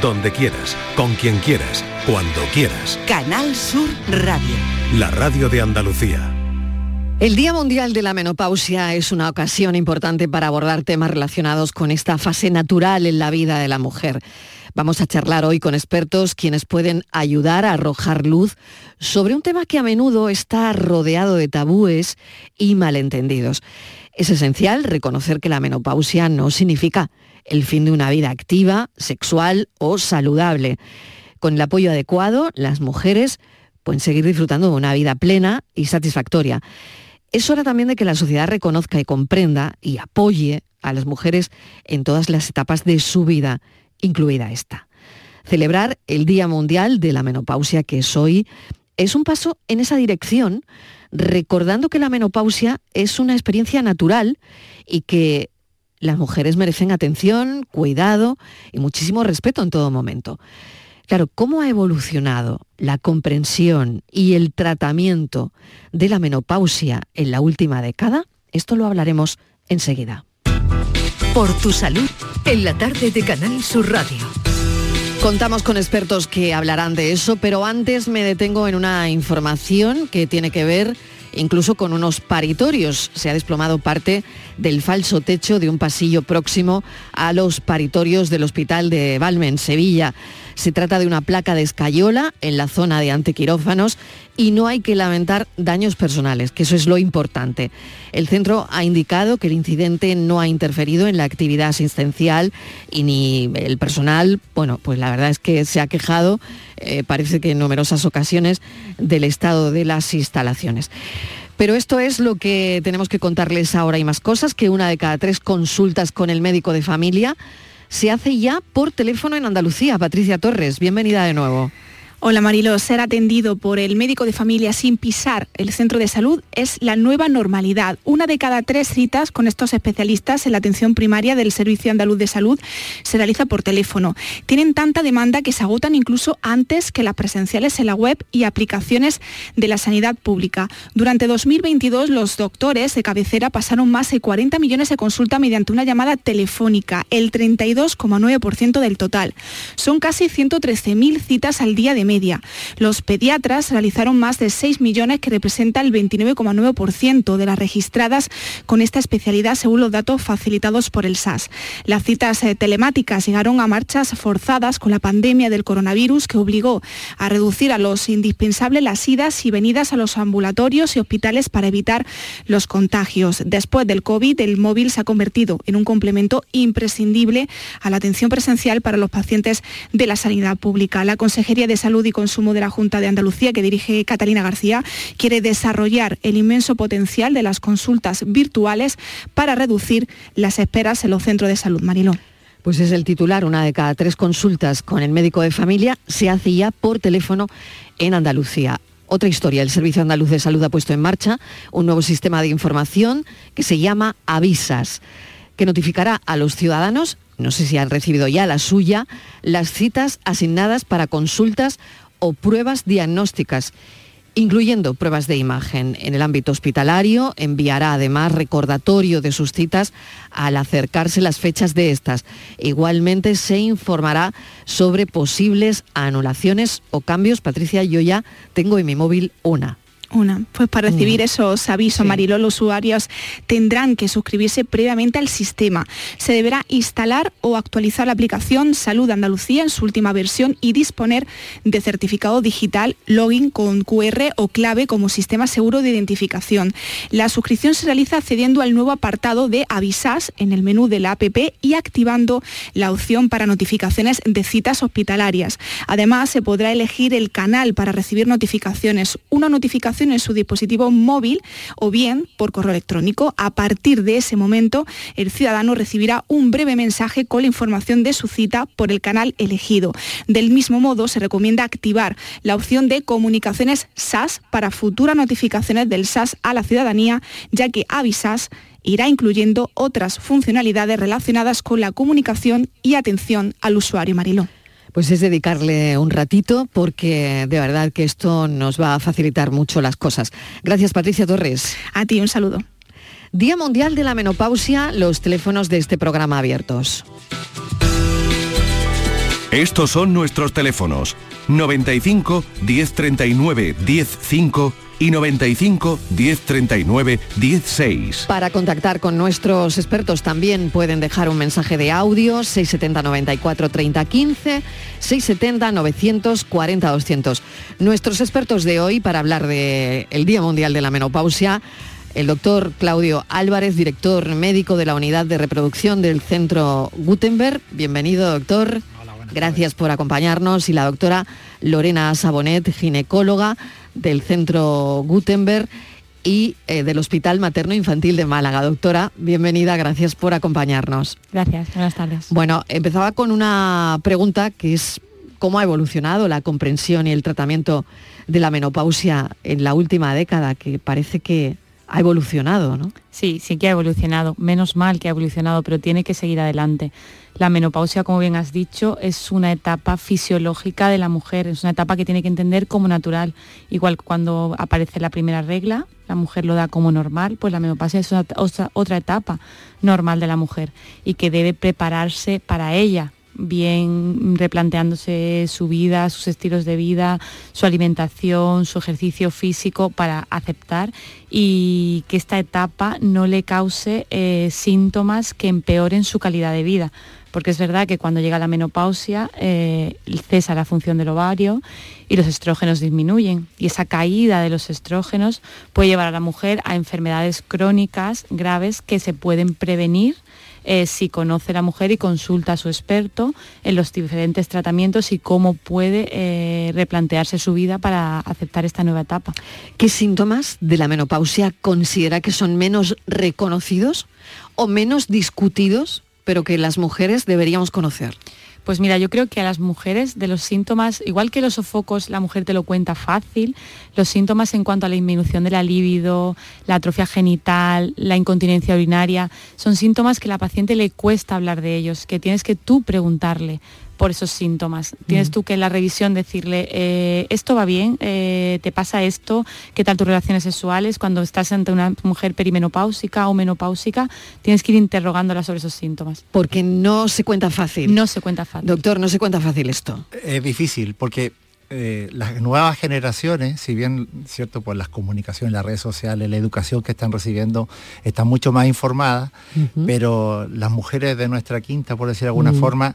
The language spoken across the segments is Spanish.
donde quieras, con quien quieras, cuando quieras. Canal Sur Radio. La radio de Andalucía. El Día Mundial de la Menopausia es una ocasión importante para abordar temas relacionados con esta fase natural en la vida de la mujer. Vamos a charlar hoy con expertos quienes pueden ayudar a arrojar luz sobre un tema que a menudo está rodeado de tabúes y malentendidos. Es esencial reconocer que la menopausia no significa el fin de una vida activa, sexual o saludable. Con el apoyo adecuado, las mujeres pueden seguir disfrutando de una vida plena y satisfactoria. Es hora también de que la sociedad reconozca y comprenda y apoye a las mujeres en todas las etapas de su vida, incluida esta. Celebrar el Día Mundial de la Menopausia, que es hoy, es un paso en esa dirección, recordando que la menopausia es una experiencia natural y que las mujeres merecen atención, cuidado y muchísimo respeto en todo momento. Claro, ¿cómo ha evolucionado la comprensión y el tratamiento de la menopausia en la última década? Esto lo hablaremos enseguida. Por tu salud, en la tarde de Canal Sur Radio. Contamos con expertos que hablarán de eso, pero antes me detengo en una información que tiene que ver incluso con unos paritorios. Se ha desplomado parte del falso techo de un pasillo próximo a los paritorios del Hospital de Valme, en Sevilla. Se trata de una placa de escayola en la zona de antiquirófanos y no hay que lamentar daños personales, que eso es lo importante. El centro ha indicado que el incidente no ha interferido en la actividad asistencial y ni el personal, bueno, pues la verdad es que se ha quejado, eh, parece que en numerosas ocasiones, del estado de las instalaciones. Pero esto es lo que tenemos que contarles ahora y más cosas, que una de cada tres consultas con el médico de familia se hace ya por teléfono en Andalucía. Patricia Torres, bienvenida de nuevo. Hola Marilo, ser atendido por el médico de familia sin pisar el centro de salud es la nueva normalidad. Una de cada tres citas con estos especialistas en la atención primaria del Servicio Andaluz de Salud se realiza por teléfono. Tienen tanta demanda que se agotan incluso antes que las presenciales en la web y aplicaciones de la sanidad pública. Durante 2022 los doctores de cabecera pasaron más de 40 millones de consultas mediante una llamada telefónica, el 32,9% del total. Son casi 113.000 citas al día de Los pediatras realizaron más de 6 millones, que representa el 29,9% de las registradas con esta especialidad, según los datos facilitados por el SAS. Las citas eh, telemáticas llegaron a marchas forzadas con la pandemia del coronavirus, que obligó a reducir a los indispensables las idas y venidas a los ambulatorios y hospitales para evitar los contagios. Después del COVID, el móvil se ha convertido en un complemento imprescindible a la atención presencial para los pacientes de la sanidad pública. La Consejería de Salud y Consumo de la Junta de Andalucía, que dirige Catalina García, quiere desarrollar el inmenso potencial de las consultas virtuales para reducir las esperas en los centros de salud. Mariló. Pues es el titular, una de cada tres consultas con el médico de familia se hace ya por teléfono en Andalucía. Otra historia, el Servicio Andaluz de Salud ha puesto en marcha un nuevo sistema de información que se llama Avisas, que notificará a los ciudadanos no sé si han recibido ya la suya, las citas asignadas para consultas o pruebas diagnósticas, incluyendo pruebas de imagen. En el ámbito hospitalario enviará además recordatorio de sus citas al acercarse las fechas de estas. Igualmente se informará sobre posibles anulaciones o cambios. Patricia, yo ya tengo en mi móvil una. Una, pues para recibir esos avisos, Mariló, los usuarios tendrán que suscribirse previamente al sistema. Se deberá instalar o actualizar la aplicación Salud Andalucía en su última versión y disponer de certificado digital, login con QR o clave como sistema seguro de identificación. La suscripción se realiza accediendo al nuevo apartado de Avisas en el menú de la APP y activando la opción para notificaciones de citas hospitalarias. Además, se podrá elegir el canal para recibir notificaciones. Una notificación en su dispositivo móvil o bien por correo electrónico. A partir de ese momento, el ciudadano recibirá un breve mensaje con la información de su cita por el canal elegido. Del mismo modo, se recomienda activar la opción de comunicaciones SAS para futuras notificaciones del SAS a la ciudadanía, ya que Avisas irá incluyendo otras funcionalidades relacionadas con la comunicación y atención al usuario Mariló pues es dedicarle un ratito porque de verdad que esto nos va a facilitar mucho las cosas. Gracias Patricia Torres. A ti un saludo. Día Mundial de la Menopausia, los teléfonos de este programa abiertos. Estos son nuestros teléfonos 95 1039 105 y 95 1039 16. Para contactar con nuestros expertos también pueden dejar un mensaje de audio 670 94 30 15 670 940 200. Nuestros expertos de hoy para hablar del el Día Mundial de la Menopausia el doctor Claudio Álvarez, director médico de la unidad de reproducción del Centro Gutenberg. Bienvenido, doctor. Gracias por acompañarnos. Y la doctora Lorena Sabonet, ginecóloga del Centro Gutenberg y eh, del Hospital Materno Infantil de Málaga. Doctora, bienvenida, gracias por acompañarnos. Gracias, buenas tardes. Bueno, empezaba con una pregunta que es cómo ha evolucionado la comprensión y el tratamiento de la menopausia en la última década, que parece que ha evolucionado, ¿no? Sí, sí que ha evolucionado. Menos mal que ha evolucionado, pero tiene que seguir adelante. La menopausia, como bien has dicho, es una etapa fisiológica de la mujer, es una etapa que tiene que entender como natural. Igual cuando aparece la primera regla, la mujer lo da como normal, pues la menopausia es otra, etapa normal de la mujer y que debe prepararse para ella, bien replanteándose su vida, sus estilos de vida, su alimentación, su ejercicio físico para aceptar y que esta etapa no le cause eh, síntomas que empeoren su calidad de vida. Porque es verdad que cuando llega la menopausia eh, cesa la función del ovario y los estrógenos disminuyen. Y esa caída de los estrógenos puede llevar a la mujer a enfermedades crónicas graves que se pueden prevenir eh, si conoce la mujer y consulta a su experto en los diferentes tratamientos y cómo puede eh, replantearse su vida para aceptar esta nueva etapa. ¿Qué síntomas de la menopausia considera que son menos reconocidos o menos discutidos, pero que las mujeres deberíamos conocer? Pues mira, yo creo que a las mujeres de los síntomas, igual que los sofocos la mujer te lo cuenta fácil, los síntomas en cuanto a la disminución de la libido, la atrofia genital, la incontinencia urinaria, son síntomas que a la paciente le cuesta hablar de ellos, que tienes que tú preguntarle por esos síntomas. Tienes mm. tú que en la revisión decirle, eh, esto va bien, eh, te pasa esto, qué tal tus relaciones sexuales, cuando estás ante una mujer perimenopáusica o menopáusica, tienes que ir interrogándola sobre esos síntomas. Porque no se cuenta fácil. No se cuenta fácil. Doctor, no se cuenta fácil esto. Es difícil, porque eh, las nuevas generaciones, si bien, cierto, por las comunicaciones, las redes sociales, la educación que están recibiendo, están mucho más informadas, pero las mujeres de nuestra quinta, por decir de alguna forma,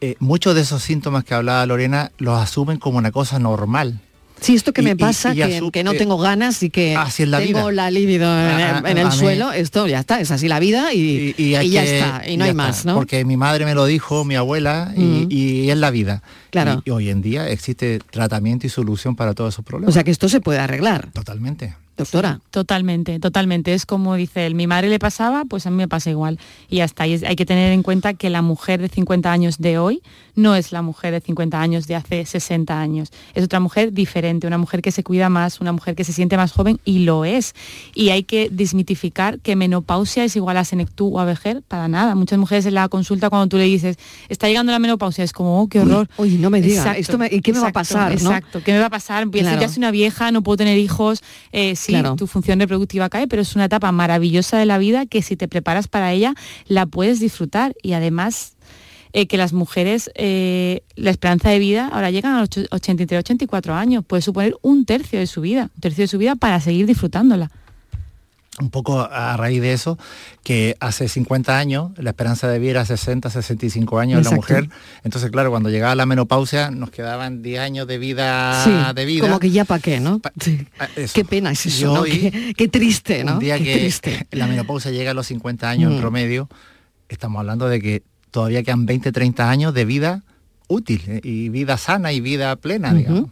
eh, muchos de esos síntomas que hablaba Lorena los asumen como una cosa normal. Sí, esto que me pasa, que, no tengo ganas y que tengo la libido en, el, suelo, esto ya está, es así la vida y, ya está, y no hay más, ¿no? Porque mi madre me lo dijo, mi abuela, y, y es la vida. Claro. Y hoy en día existe tratamiento y solución para todos esos problemas. O sea que esto se puede arreglar. Totalmente. Doctora. totalmente, totalmente. Es como dice él, mi madre le pasaba, pues a mí me pasa igual. Y hasta ahí hay que tener en cuenta que la mujer de 50 años de hoy no es la mujer de 50 años de hace 60 años. Es otra mujer diferente, una mujer que se cuida más, una mujer que se siente más joven y lo es. Y hay que desmitificar que menopausia es igual a senectú o a vejer, para nada. Muchas mujeres en la consulta cuando tú le dices, está llegando la menopausia, es como, oh, qué horror. Uy, no me digas, ¿y qué me va a pasar? Exacto, ¿qué me va a pasar? Claro. Ya soy una vieja, no puedo tener hijos. Eh, sí, tu función reproductiva cae, pero es una etapa maravillosa de la vida que si te preparas para ella, la puedes disfrutar. Y además eh, que las mujeres, eh, la esperanza de vida ahora llegan a los 83, 84 años, puede suponer un tercio de su vida, un tercio de su vida para seguir disfrutándola un poco a raíz de eso, que hace 50 años la esperanza de vida era 60, 65 años en la mujer. Entonces, claro, cuando llegaba la menopausia nos quedaban 10 años de vida de vida. Como que ya para qué, ¿no? Ah, qué pena es eso, qué, triste, ¿no? Un día que la menopausia llega a los 50 años en mm. promedio, estamos hablando de que todavía quedan 20, 30 años de vida útil ¿eh? y vida sana y vida plena, digamos.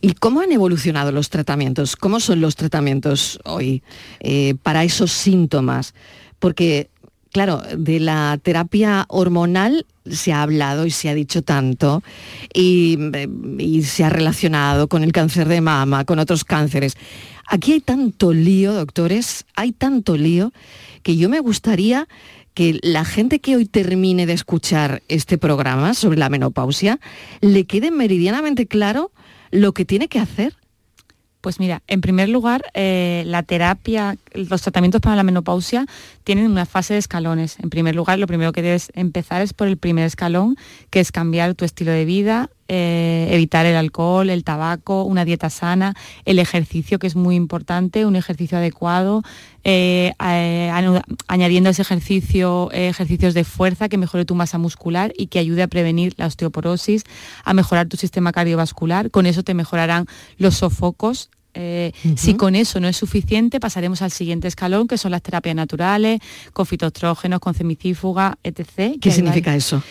¿Y cómo han evolucionado los tratamientos? ¿Cómo son los tratamientos hoy eh, para esos síntomas? Porque, claro, de la terapia hormonal se ha hablado y se ha dicho tanto y, y se ha relacionado con el cáncer de mama, con otros cánceres. Aquí hay tanto lío, doctores, hay tanto lío que yo me gustaría que la gente que hoy termine de escuchar este programa sobre la menopausia le quede meridianamente claro lo que tiene que hacer. Pues mira, en primer lugar, eh, la terapia, los tratamientos para la menopausia tienen una fase de escalones. En primer lugar, lo primero que debes empezar es por el primer escalón, que es cambiar tu estilo de vida, eh, evitar el alcohol, el tabaco, una dieta sana, el ejercicio, que es muy importante, un ejercicio adecuado, eh, añadiendo a ese ejercicio ejercicios de fuerza que mejore tu masa muscular y que ayude a prevenir la osteoporosis, a mejorar tu sistema cardiovascular. Con eso te mejorarán los sofocos, eh, si con eso no es suficiente, pasaremos al siguiente escalón, que son las terapias naturales, con fitostrógenos, con semicífuga, etc. ¿Qué significa eso?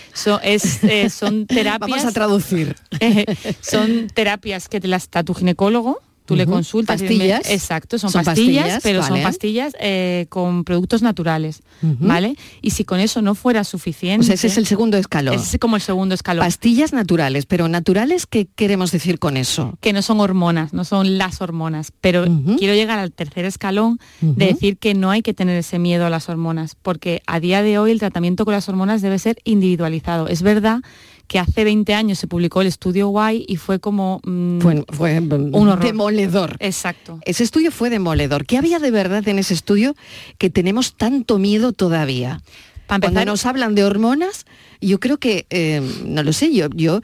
Eh, son terapias... Vamos a traducir. son terapias que te las da tu ginecólogo, Tú le consultas. Pastillas. exacto, son, pastillas, pero son pastillas eh, con productos naturales, ¿vale? Y si con eso no fuera suficiente... ese es el segundo escalón. Ese es como el segundo escalón. Pastillas naturales, pero naturales, ¿qué queremos decir con eso? Que no son hormonas, no son las hormonas, pero quiero llegar al tercer escalón de decir que no hay que tener ese miedo a las hormonas, porque a día de hoy el tratamiento con las hormonas debe ser individualizado. Es verdad que hace 20 años se publicó el estudio Y y fue como mm, fue, mm, un demoledor. Exacto. Ese estudio fue demoledor. ¿Qué había de verdad en ese estudio que tenemos tanto miedo todavía? Cuando nos hablan de hormonas, yo creo que, eh, no lo sé, yo, yo,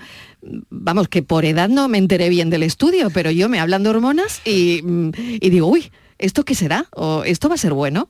vamos, que por edad no me enteré bien del estudio, pero yo me hablan de hormonas y, mm, y digo, uy, ¿esto qué será? ¿O esto va a ser bueno?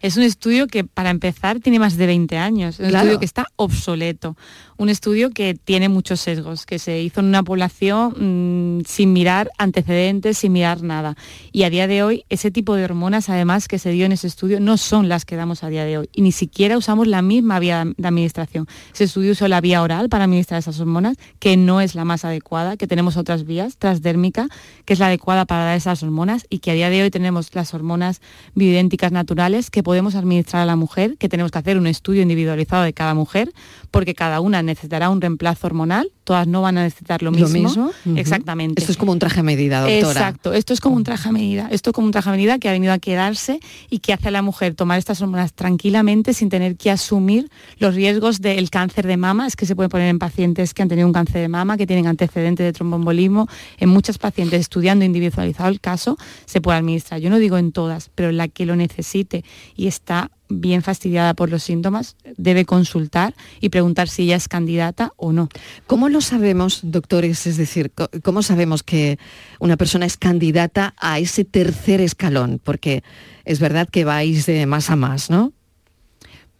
Es un estudio que, para empezar, tiene más de 20 años. Es un estudio que está obsoleto. Un estudio que tiene muchos sesgos, que se hizo en una población mm, sin mirar antecedentes, sin mirar nada. Y a día de hoy, ese tipo de hormonas, además, que se dio en ese estudio, no son las que damos a día de hoy. Y ni siquiera usamos la misma vía de administración. Ese estudio usó la vía oral para administrar esas hormonas, que no es la más adecuada, que tenemos otras vías, transdérmica, que es la adecuada para dar esas hormonas, y que a día de hoy tenemos las hormonas bioidénticas naturales que podemos administrar a la mujer, que tenemos que hacer un estudio individualizado de cada mujer, porque cada una necesitará un reemplazo hormonal, todas no van a necesitar lo mismo. Exactamente. Esto es como un traje a medida, doctora. Exacto, esto es como un traje a medida, esto es como un traje a medida que ha venido a quedarse y que hace a la mujer tomar estas hormonas tranquilamente sin tener que asumir los riesgos del cáncer de mama, es que se puede poner en pacientes que han tenido un cáncer de mama, que tienen antecedentes de tromboembolismo, en muchas pacientes estudiando individualizado el caso, se puede administrar. Yo no digo en todas, pero la que lo necesite y está bien fastidiada por los síntomas, debe consultar y preguntar si ella es candidata o no. ¿Cómo lo sabemos, doctores? Es decir, ¿cómo sabemos que una persona es candidata a ese tercer escalón? Porque es verdad que vais de más a más, ¿no?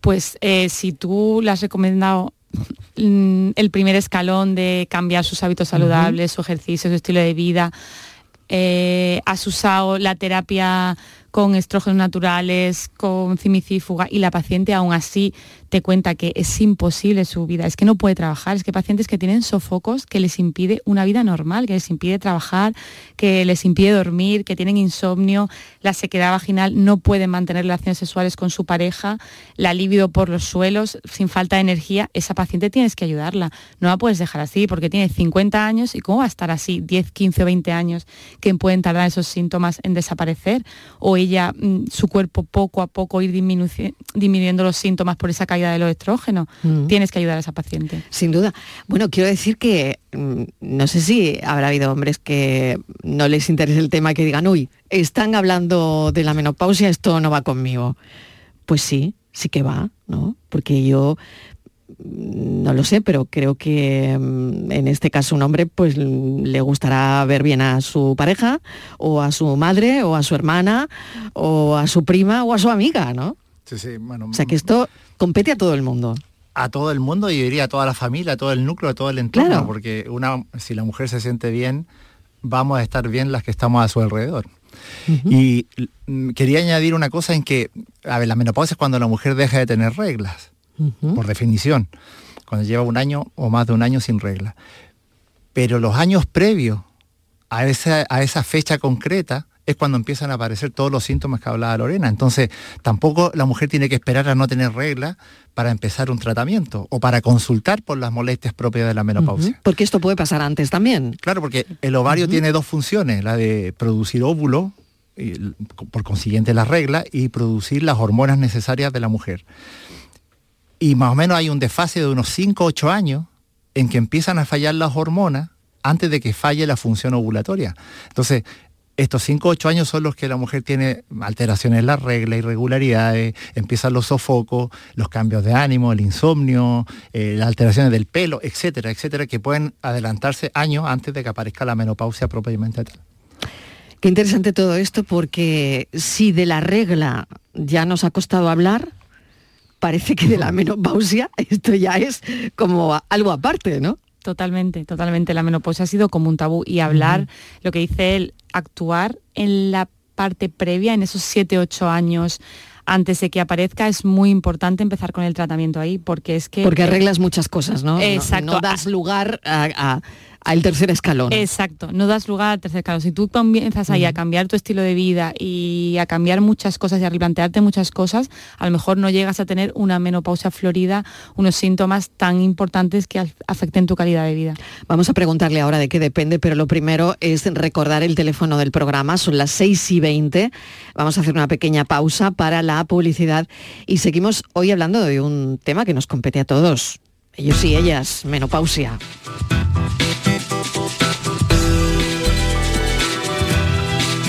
Pues eh, si tú le has recomendado mm, el primer escalón de cambiar sus hábitos saludables, su ejercicio, su estilo de vida, eh, has usado la terapia con estrógenos naturales, con cimicífuga y la paciente aún así te cuenta que es imposible su vida, es que no puede trabajar, es que pacientes que tienen sofocos que les impide una vida normal, que les impide trabajar, que les impide dormir, que tienen insomnio, la sequedad vaginal, no pueden mantener relaciones sexuales con su pareja, la libido por los suelos, sin falta de energía, esa paciente tienes que ayudarla, no la puedes dejar así porque tiene 50 años y cómo va a estar así 10, 15 o 20 años que pueden tardar esos síntomas en desaparecer o ella, mm, su cuerpo poco a poco ir disminuyendo los síntomas por esa caída de los estrógenos. Mm. Tienes que ayudar a esa paciente. Sin duda. Bueno, quiero decir que mm, no sé si habrá habido hombres que no les interese el tema que digan, uy, están hablando de la menopausia, esto no va conmigo. Pues sí, sí que va, ¿no? Porque yo mm, no lo sé, pero creo que en este caso un hombre pues le gustará ver bien a su pareja o a su madre o a su hermana o a su prima o a su amiga, ¿no? Sí, sí, bueno. O sea que esto compete a todo el mundo. A todo el mundo y diría a toda la familia, a todo el núcleo, a todo el entorno, porque una, si la mujer se siente bien, vamos a estar bien las que estamos a su alrededor. Y mm, quería añadir una cosa en que, a ver, la menopausia es cuando la mujer deja de tener reglas, por definición, cuando lleva un año o más de un año sin reglas. Pero los años previos a esa, a esa fecha concreta, es cuando empiezan a aparecer todos los síntomas que hablaba Lorena. Entonces, tampoco la mujer tiene que esperar a no tener regla para empezar un tratamiento o para consultar por las molestias propias de la menopausia. Porque esto puede pasar antes también. Claro, porque el ovario tiene dos funciones, la de producir óvulo, y, por consiguiente la regla, y producir las hormonas necesarias de la mujer. Y más o menos hay un desfase de unos 5 o 8 años en que empiezan a fallar las hormonas antes de que falle la función ovulatoria. Entonces, estos 5 o 8 años son los que la mujer tiene alteraciones en la regla, irregularidades, empiezan los sofocos, los cambios de ánimo, el insomnio, eh, las alteraciones del pelo, etcétera, etcétera, que pueden adelantarse años antes de que aparezca la menopausia propiamente tal. Qué interesante todo esto porque si de la regla ya nos ha costado hablar, parece que de la menopausia esto ya es como algo aparte, ¿no? Totalmente, totalmente. La menopausia ha sido como un tabú y hablar, lo que dice él, actuar en la parte previa, en esos 7, 8 años antes de que aparezca es muy importante empezar con el tratamiento ahí porque es que... Porque arreglas muchas cosas, ¿no? Exacto. No, das lugar a al tercer escalón. Exacto, no das lugar al tercer escalón. Si tú comienzas ahí a cambiar tu estilo de vida y a cambiar muchas cosas y a replantearte muchas cosas, a lo mejor no llegas a tener una menopausia florida, unos síntomas tan importantes que afecten tu calidad de vida. Vamos a preguntarle ahora de qué depende, pero lo primero es recordar el teléfono del programa, son las 6 y 20. Vamos a hacer una pequeña pausa para la publicidad y seguimos hoy hablando de un tema que nos compete a todos. Ellos y ellas, menopausia.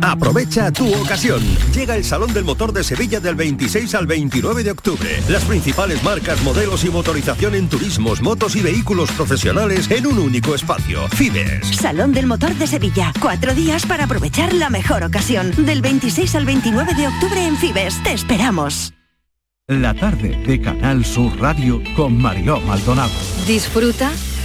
Aprovecha tu ocasión. Llega el Salón del Motor de Sevilla del 26 al 29 de octubre. Las principales marcas, modelos y motorización en turismos, motos y vehículos profesionales en un único espacio. Fibes. Salón del Motor de Sevilla. Cuatro días para aprovechar la mejor ocasión. Del 26 al 29 de octubre en Fibes. Te esperamos. La tarde de Canal Sur Radio con Mario Maldonado. Disfruta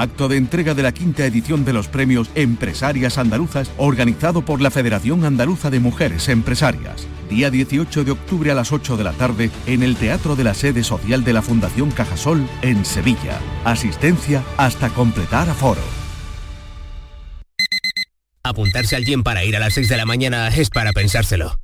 acto de entrega de la quinta edición de los premios Empresarias Andaluzas, organizado por la Federación Andaluza de Mujeres Empresarias. Día 18 de octubre a las 8 de la tarde en el Teatro de la Sede Social de la Fundación Cajasol en Sevilla. Asistencia hasta completar aforo. Apuntarse al gym para ir a las 6 de la mañana es para pensárselo.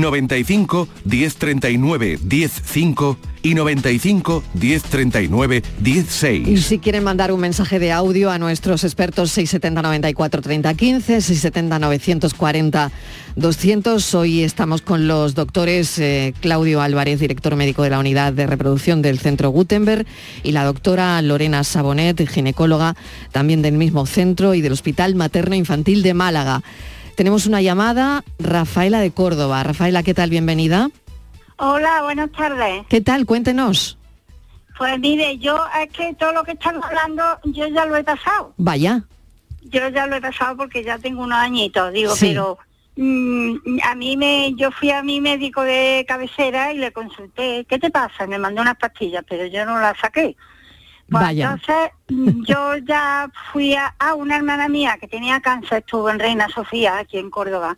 95 1039 105 y 95 1039 16. Y si quieren mandar un mensaje de audio a nuestros expertos 670 94 30 15, 670 940 200, hoy estamos con los doctores eh, Claudio Álvarez, director médico de la unidad de reproducción del Centro Gutenberg, y la doctora Lorena Sabonet, ginecóloga también del mismo centro y del Hospital Materno Infantil de Málaga. Tenemos una llamada, Rafaela de Córdoba. Rafaela, ¿qué tal? Bienvenida. Hola, buenas tardes. ¿Qué tal? Cuéntenos. Pues mire, yo es que todo lo que están hablando yo ya lo he pasado. Vaya. Yo ya lo he pasado porque ya tengo unos añitos, digo, pero mm, a mí me, yo fui a mi médico de cabecera y le consulté, ¿qué te pasa? Me mandó unas pastillas, pero yo no las saqué. Pues Vaya. entonces mm, yo ya fui a, a una hermana mía que tenía cáncer, estuvo en Reina Sofía, aquí en Córdoba,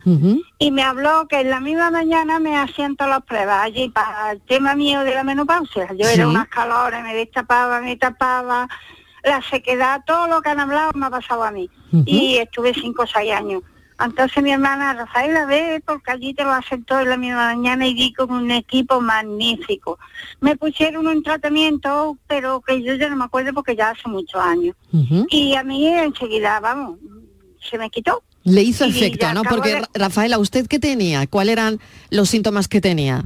y me habló que en la misma mañana me hacían todas las pruebas allí para el tema mío de la menopausia. Yo Sí. era unas calores, me destapaba, me tapaba, la sequedad, todo lo que han hablado me ha pasado a mí. Y estuve cinco o seis años. Entonces mi hermana Rafaela ve porque allí te lo hacen todo en la misma mañana y di con un equipo magnífico. Me pusieron un tratamiento, pero que yo ya no me acuerdo porque ya hace muchos años. Y a mí enseguida, vamos, se me quitó. Le hizo Y efecto, ¿no? Porque de- Ra- Rafaela, ¿usted qué tenía? ¿Cuáles eran los síntomas que tenía?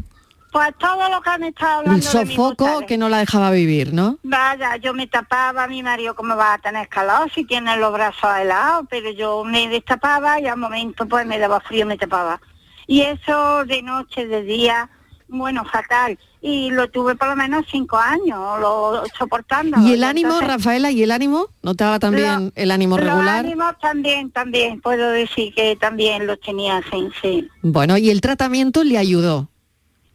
Pues todo lo que han estado El hablando de mí, sofoco mujeres. que no la dejaba vivir, ¿no? Vaya, yo me tapaba, mi marido cómo va a tener calor si tiene los brazos helados, pero yo me destapaba y al momento pues me daba frío, me tapaba. Y eso de noche, de día, bueno, fatal. Y lo tuve por lo menos cinco años, lo soportando. ¿Y el ánimo, entonces- Rafaela, y el ánimo? ¿Notaba también el ánimo Los regular? ánimos también, también, puedo decir que también los tenía así, sí. Bueno, y el tratamiento le ayudó.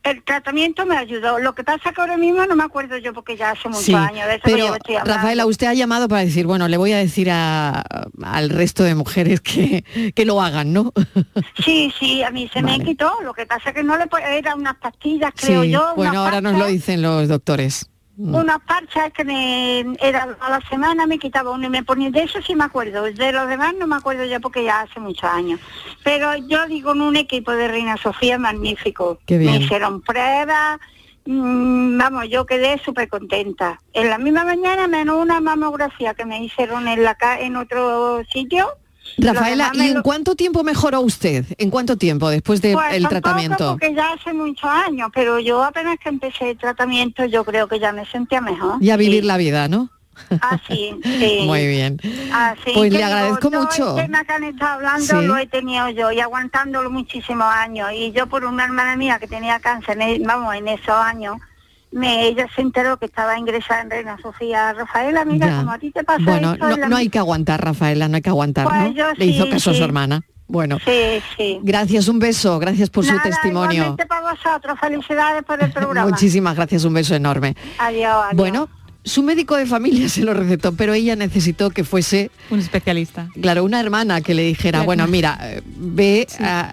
El tratamiento me ayudó. Lo que pasa que ahora mismo no me acuerdo yo porque ya hace muchos Sí, años de eso que yo pero estoy hablando. Rafaela, usted ha llamado para decir, bueno, le voy a decir a- al resto de mujeres que, que lo hagan, ¿no? Sí, sí, a mí se Vale. me quitó. Lo que pasa que no le puedo, eran unas pastillas, creo sí, yo. bueno, ahora nos lo dicen los doctores. Mm. Unas parchas que me era a la semana me quitaba uno y me ponía de eso sí me acuerdo, de los demás no me acuerdo ya porque ya hace muchos años. Pero yo digo en un equipo de Reina Sofía magnífico. Qué bien. Me hicieron pruebas, mm, vamos, yo quedé súper contenta. En la misma mañana menos una mamografía que me hicieron en la ca- en otro sitio. Rafaela, ¿y en lo- cuánto tiempo mejoró usted? ¿En cuánto tiempo después del Pues tampoco, tratamiento? Porque ya hace muchos años, pero yo apenas que empecé el tratamiento, yo creo que ya me sentía mejor. Y a vivir la vida, ¿no? Así, sí. Muy bien. Así Pues que le agradezco todo mucho. El tema que han estado hablando Sí. lo he tenido yo y aguantándolo muchísimos años. Y yo por una hermana mía que tenía cáncer, en- vamos, en esos años, me, ella se enteró que estaba ingresada en Reina Sofía. Rafaela, mira, Ya. como a ti te pasa Bueno, esto, no, la no hay que aguantar, Rafaela, no hay que aguantar, Pues ¿no? yo Le hizo sí, caso a su hermana. Bueno, Sí, sí. gracias, un beso, gracias por su Nada, testimonio. para vosotros, felicidades por el programa. Muchísimas gracias, un beso enorme. Adiós, adiós. Bueno, su médico de familia se lo recetó, pero ella necesitó que fuese Un especialista. Claro, una hermana que le dijera, Claro. bueno, mira, eh, ve a,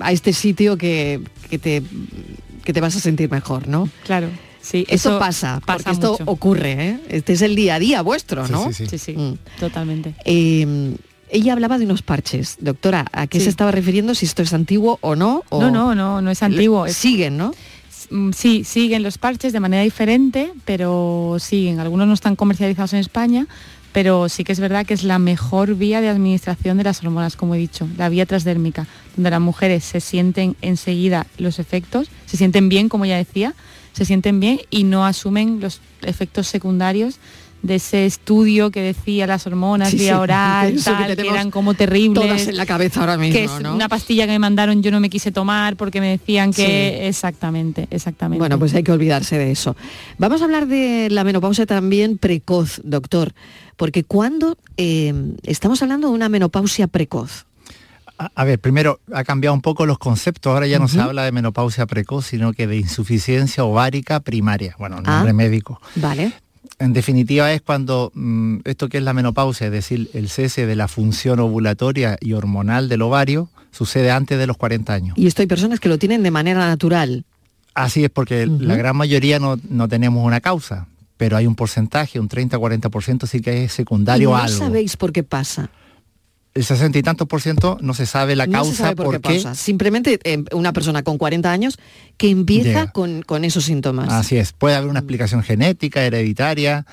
a este sitio que, que te, que te vas a sentir mejor, ¿no? Claro. Sí, Eso, eso pasa, pasa porque esto ocurre, ¿eh? Este es el día a día vuestro, ¿no? sí, sí. Sí, sí, Mm. totalmente. Eh, ella hablaba de unos parches. Doctora, ¿a qué Sí. se estaba refiriendo? ¿Si esto es antiguo o no? o- No, no, no, no es antiguo. es- Siguen, ¿no? Mm, Sí, siguen los parches de manera diferente, pero siguen. Algunos no están comercializados en España, pero sí que es verdad que es la mejor vía de administración de las hormonas, como he dicho, la vía transdérmica, donde las mujeres se sienten enseguida los efectos, se sienten bien, como ya decía, se sienten bien y no asumen los efectos secundarios de ese estudio que decía las hormonas, Sí, vía oral, tal, que, eran como terribles Todas en la cabeza ahora mismo, que es ¿no? una pastilla que me mandaron yo no me quise tomar porque me decían que Sí. exactamente, exactamente. Bueno, pues hay que olvidarse de eso. Vamos a hablar de la menopausia también precoz, doctor, porque cuando eh, estamos hablando de una menopausia precoz, A, a ver, primero ha cambiado un poco los conceptos. Ahora ya no se habla de menopausia precoz, sino que de insuficiencia ovárica primaria. Bueno, Ah. nombre médico. ¿vale? En definitiva es cuando mm, esto que es la menopausia, es decir, el cese de la función ovulatoria y hormonal del ovario, sucede antes de los 40 años. Y esto hay personas que lo tienen de manera natural. Así es, porque la gran mayoría no, no tenemos una causa, pero hay un porcentaje, un 30-40% sí que es Y secundario no a algo. sabéis por qué pasa. El 60 y tantos por ciento no se sabe la no causa se sabe por qué porque pasa. Simplemente eh, una persona con 40 años que empieza con, con esos síntomas. Así es, puede haber una explicación genética, hereditaria,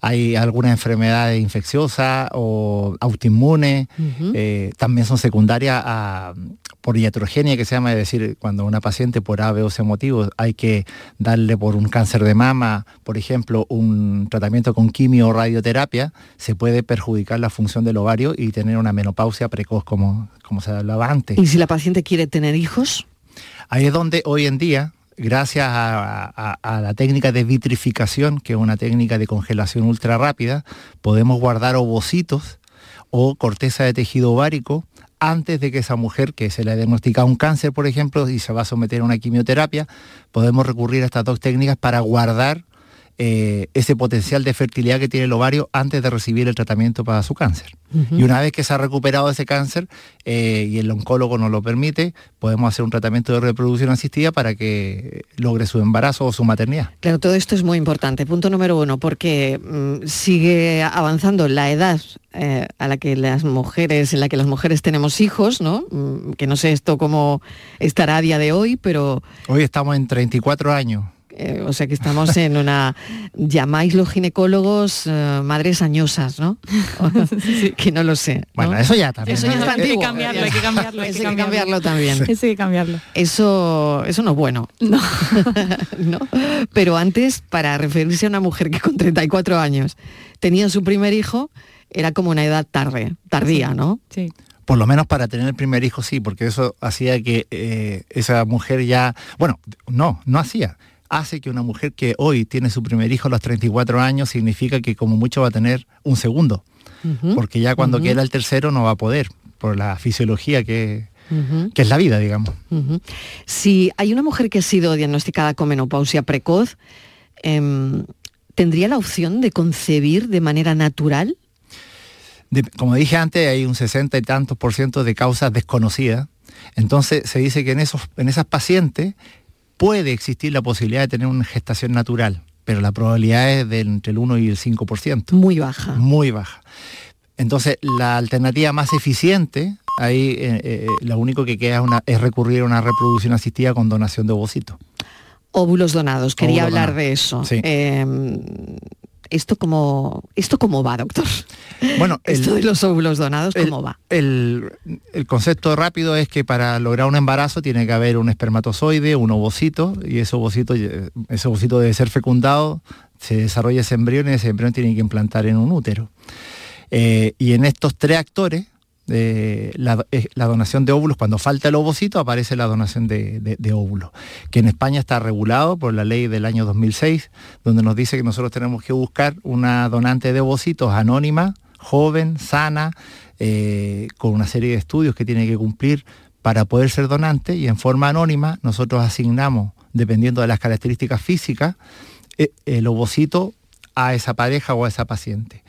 hay alguna enfermedad infecciosa o autoinmune, Ujú. eh, también son secundarias a, por iatrogenia, que se llama, es decir, cuando una paciente por A, B o C motivos hay que darle por un cáncer de mama, por ejemplo, un tratamiento con quimio o radioterapia, se puede perjudicar la función del ovario y tener una menopausia precoz, como, como se hablaba antes. Y si la paciente quiere tener hijos, Ahí es donde hoy en día, gracias a, la técnica de vitrificación, que es una técnica de congelación ultra rápida, podemos guardar ovocitos o corteza de tejido ovárico antes de que esa mujer que se le ha diagnosticado un cáncer, por ejemplo, y se va a someter a una quimioterapia, podemos recurrir a estas dos técnicas para guardar eh, ese potencial de fertilidad que tiene el ovario antes de recibir el tratamiento para su cáncer. Y una vez que se ha recuperado ese cáncer eh, y el oncólogo nos lo permite, podemos hacer un tratamiento de reproducción asistida para que logre su embarazo o su maternidad. Claro, todo esto es muy importante. Punto número uno, porque mm, sigue avanzando la edad eh, a la que las mujeres, en la que las mujeres tenemos hijos, ¿no? Mm, que no sé esto cómo estará a día de hoy, pero... Hoy estamos en 34 años. Eh, o sea que estamos en una, llamáis los ginecólogos eh, madres añosas, ¿no? Que no lo sé. Bueno, eso ya también. Eso ya está Hay que antiguo. cambiarlo, hay que cambiarlo, hay Eso que hay que cambiarlo cambiarlo. también. Eso hay que cambiarlo. Eso, eso no es bueno. No. ¿No? Pero antes, para referirse a una mujer que con 34 años tenía su primer hijo, era como una edad tarde, tardía, ¿no? Sí. Por lo menos para tener el primer hijo sí, porque eso hacía que eh, esa mujer ya, bueno, no, no hacía. Hace que una mujer que hoy tiene su primer hijo a los 34 años significa que como mucho va a tener un segundo, porque ya cuando quiera el tercero no va a poder, por la fisiología que, que es la vida, digamos. Si hay una mujer que ha sido diagnosticada con menopausia precoz, em, ¿tendría la opción de concebir de manera natural? De- como dije antes, hay un 60 y tantos por ciento de causas desconocidas. Entonces se dice que en, esos, en esas pacientes puede existir la posibilidad de tener una gestación natural, pero la probabilidad es de entre el 1 y el 5%. Muy baja. Muy baja. Entonces la alternativa más eficiente, ahí eh, eh, lo único que queda es, una- es recurrir a una reproducción asistida con donación de ovocitos. Óvulos donados, quería hablar de eso. Sí. Em, ¿Esto cómo, ¿Esto cómo va, doctor? Bueno, Esto de los óvulos donados, ¿cómo va? El, el concepto rápido es que para lograr un embarazo tiene que haber un espermatozoide, un ovocito, y ese ovocito, ese ovocito debe ser fecundado, se desarrolla ese embrión y ese embrión tiene que implantar en un útero. Eh, y en estos tres actores, eh, la, eh, la donación de óvulos, cuando falta el ovocito, aparece la donación de, óvulos, que en España está regulado por la ley del año 2006, donde nos dice que nosotros tenemos que buscar una donante de ovocitos anónima, joven, sana, eh, con una serie de estudios que tiene que cumplir para poder ser donante y en forma anónima nosotros asignamos, dependiendo de las características físicas, el ovocito a esa pareja o a esa paciente.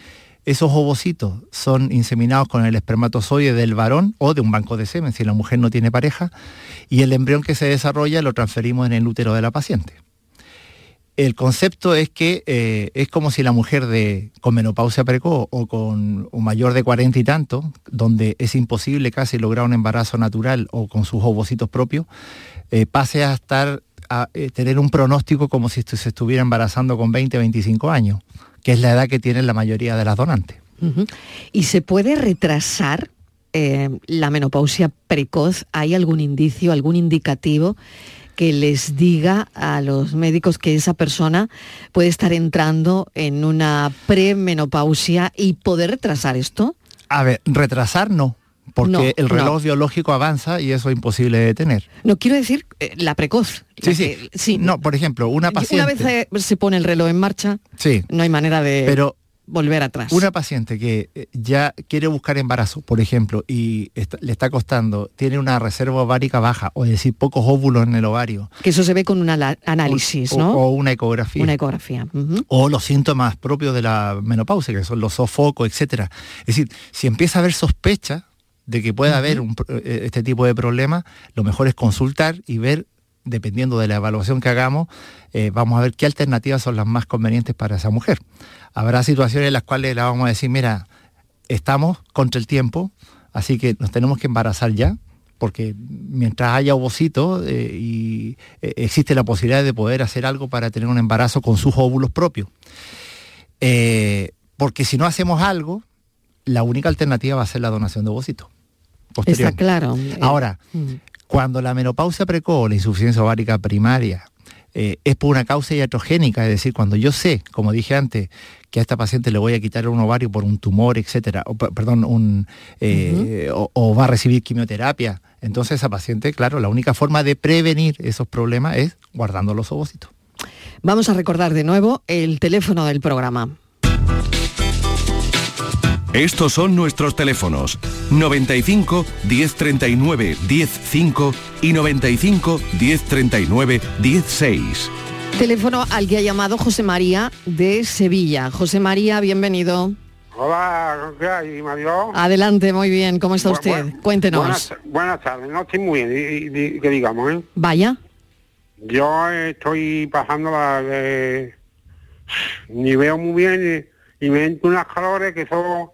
Esos ovocitos son inseminados con el espermatozoide del varón o de un banco de semen si la mujer no tiene pareja y el embrión que se desarrolla lo transferimos en el útero de la paciente. El concepto es que eh, es como si la mujer de, con menopausia precoz o con un mayor de 40 y tanto, donde es imposible casi lograr un embarazo natural o con sus ovocitos propios, eh, pase a estar a eh, tener un pronóstico como si se estuviera embarazando con 20, 25 años, que es la edad que tienen la mayoría de las donantes. ¿Y se puede retrasar eh, la menopausia precoz? ¿Hay algún indicio, algún indicativo que les diga a los médicos que esa persona puede estar entrando en una premenopausia y poder retrasar esto? A ver, retrasar no, porque No, el reloj no. biológico avanza y eso es imposible de detener. No quiero decir eh, la precoz. Sí, la sí. que- sí. No, por ejemplo, una paciente... Una vez eh, se pone el reloj en marcha, Sí. no hay manera de Pero volver atrás. Una paciente que eh, ya quiere buscar embarazo, por ejemplo, y está- le está costando, tiene una reserva ovárica baja, o es decir, pocos óvulos en el ovario, Que eso se ve con un análisis, o, ¿no? o una ecografía, Una ecografía. o los síntomas propios de la menopausia, que son los sofocos, etcétera. Es decir, si empieza a haber sospecha de que pueda haber un pro- eh, este tipo de problema, lo mejor es consultar y ver, dependiendo de la evaluación que hagamos, eh, vamos a ver qué alternativas son las más convenientes para esa mujer. Habrá situaciones en las cuales le vamos a decir, mira, estamos contra el tiempo, así que nos tenemos que embarazar ya, porque mientras haya ovocito eh, y eh, existe la posibilidad de poder hacer algo para tener un embarazo con sus óvulos propios. Eh, porque si no hacemos algo, la única alternativa va a ser la donación de ovocitos. Posterior. Está claro. Ahora, mm. cuando la menopausia precoz, o la insuficiencia ovárica primaria, eh, es por una causa iatrogénica, es decir, cuando yo sé, como dije antes, que a esta paciente le voy a quitar un ovario por un tumor, etcétera, o, perdón, un, eh, o, o va a recibir quimioterapia, entonces esa paciente, claro, la única forma de prevenir esos problemas es guardando los ovocitos. Vamos a recordar de nuevo el teléfono del programa. Estos son nuestros teléfonos 95 1039 105 y 95 1039 16. Teléfono al que ha llamado José María de Sevilla. José María, bienvenido. Hola, ¿qué hay, Mario? Adelante, muy bien. ¿Cómo está usted? Cuéntenos. Buenas, buenas tardes, no estoy muy bien, que digamos, ¿eh? Vaya. Yo estoy pasando la de... Ni veo muy bien y, y me entran unas calores que son...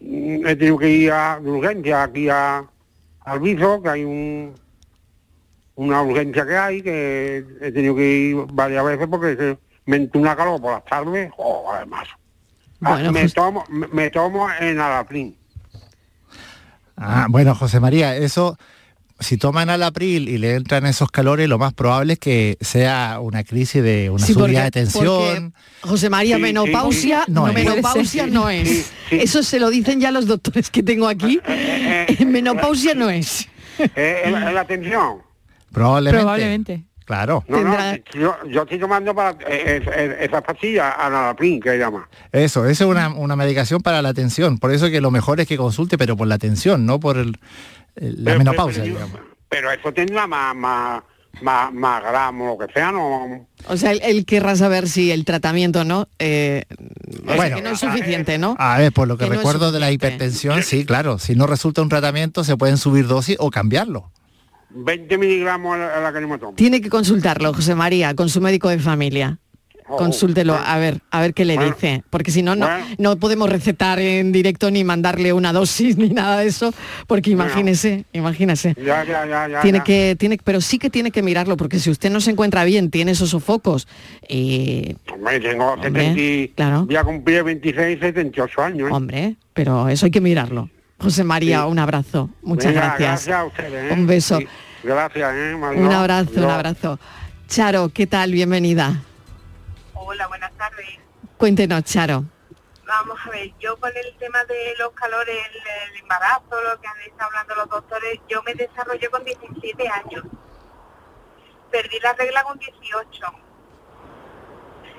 mm, He tenido que ir a, de urgencia aquí a, al viso, que hay un una urgencia que hay, que he tenido que ir varias veces porque se- me entra una calor por las tardes, joder, además. Bueno, me, pues- tomo, me, me tomo en Alaprin. Ah, bueno, José María, eso, si toman al april y le entran esos calores, lo más probable es que sea una crisis de una Sí, subida porque- de tensión. José María, Sí, menopausia, sí. No es. menopausia no es. Eso se lo dicen ya los doctores que tengo aquí. menopausia no es. Eh, en, la- la atención. Probablemente. Probablemente. Claro. No, no, yo, yo estoy tomando para eh, es- es- esas pastillas, Analaprin, que llama. Eso, eso es una, una medicación para la tensión. Por eso que lo mejor es que consulte, pero por la tensión, no por el- la Pero- menopausia. pero- digamos. Pero eso tendrá más, más, más, más gramos, lo que sea, no... O sea, él, él querrá saber si el tratamiento no, eh, o sea, Bueno, que no es suficiente, ¿no? A ver, por lo que, no recuerdo de la hipertensión, sí, claro. Si no resulta un tratamiento, se pueden subir dosis o cambiarlo. 20 miligramos a la, a la que me tomo. Tiene que consultarlo, José María, con su médico de familia. Oh, Consúltelo, a ver, a ver qué le Bueno. dice. Porque si no, no, Bueno. no podemos recetar en directo ni mandarle una dosis ni nada de eso, porque imagínese, imagínese. Ya, ya, ya, ya. tiene que, tiene, pero sí que tiene que mirarlo, porque si usted no se encuentra bien, tiene esos sofocos, y Hombre, tengo Hombre, 70 y- claro. Voy a cumplir 26, 78 años. ¿eh? hombre, pero eso hay que mirarlo. José María, Sí. un abrazo. Muchas Venga, gracias. Gracias a ustedes. ¿eh? Un beso. Sí, gracias, ¿eh? Un abrazo, un abrazo. Charo, ¿qué tal? Bienvenida. Hola, buenas tardes. Cuéntenos, Charo. Vamos a ver, yo con el tema de los calores, el, el embarazo, lo que han estado hablando los doctores, yo me desarrollé con 17 años. Perdí la regla con 18.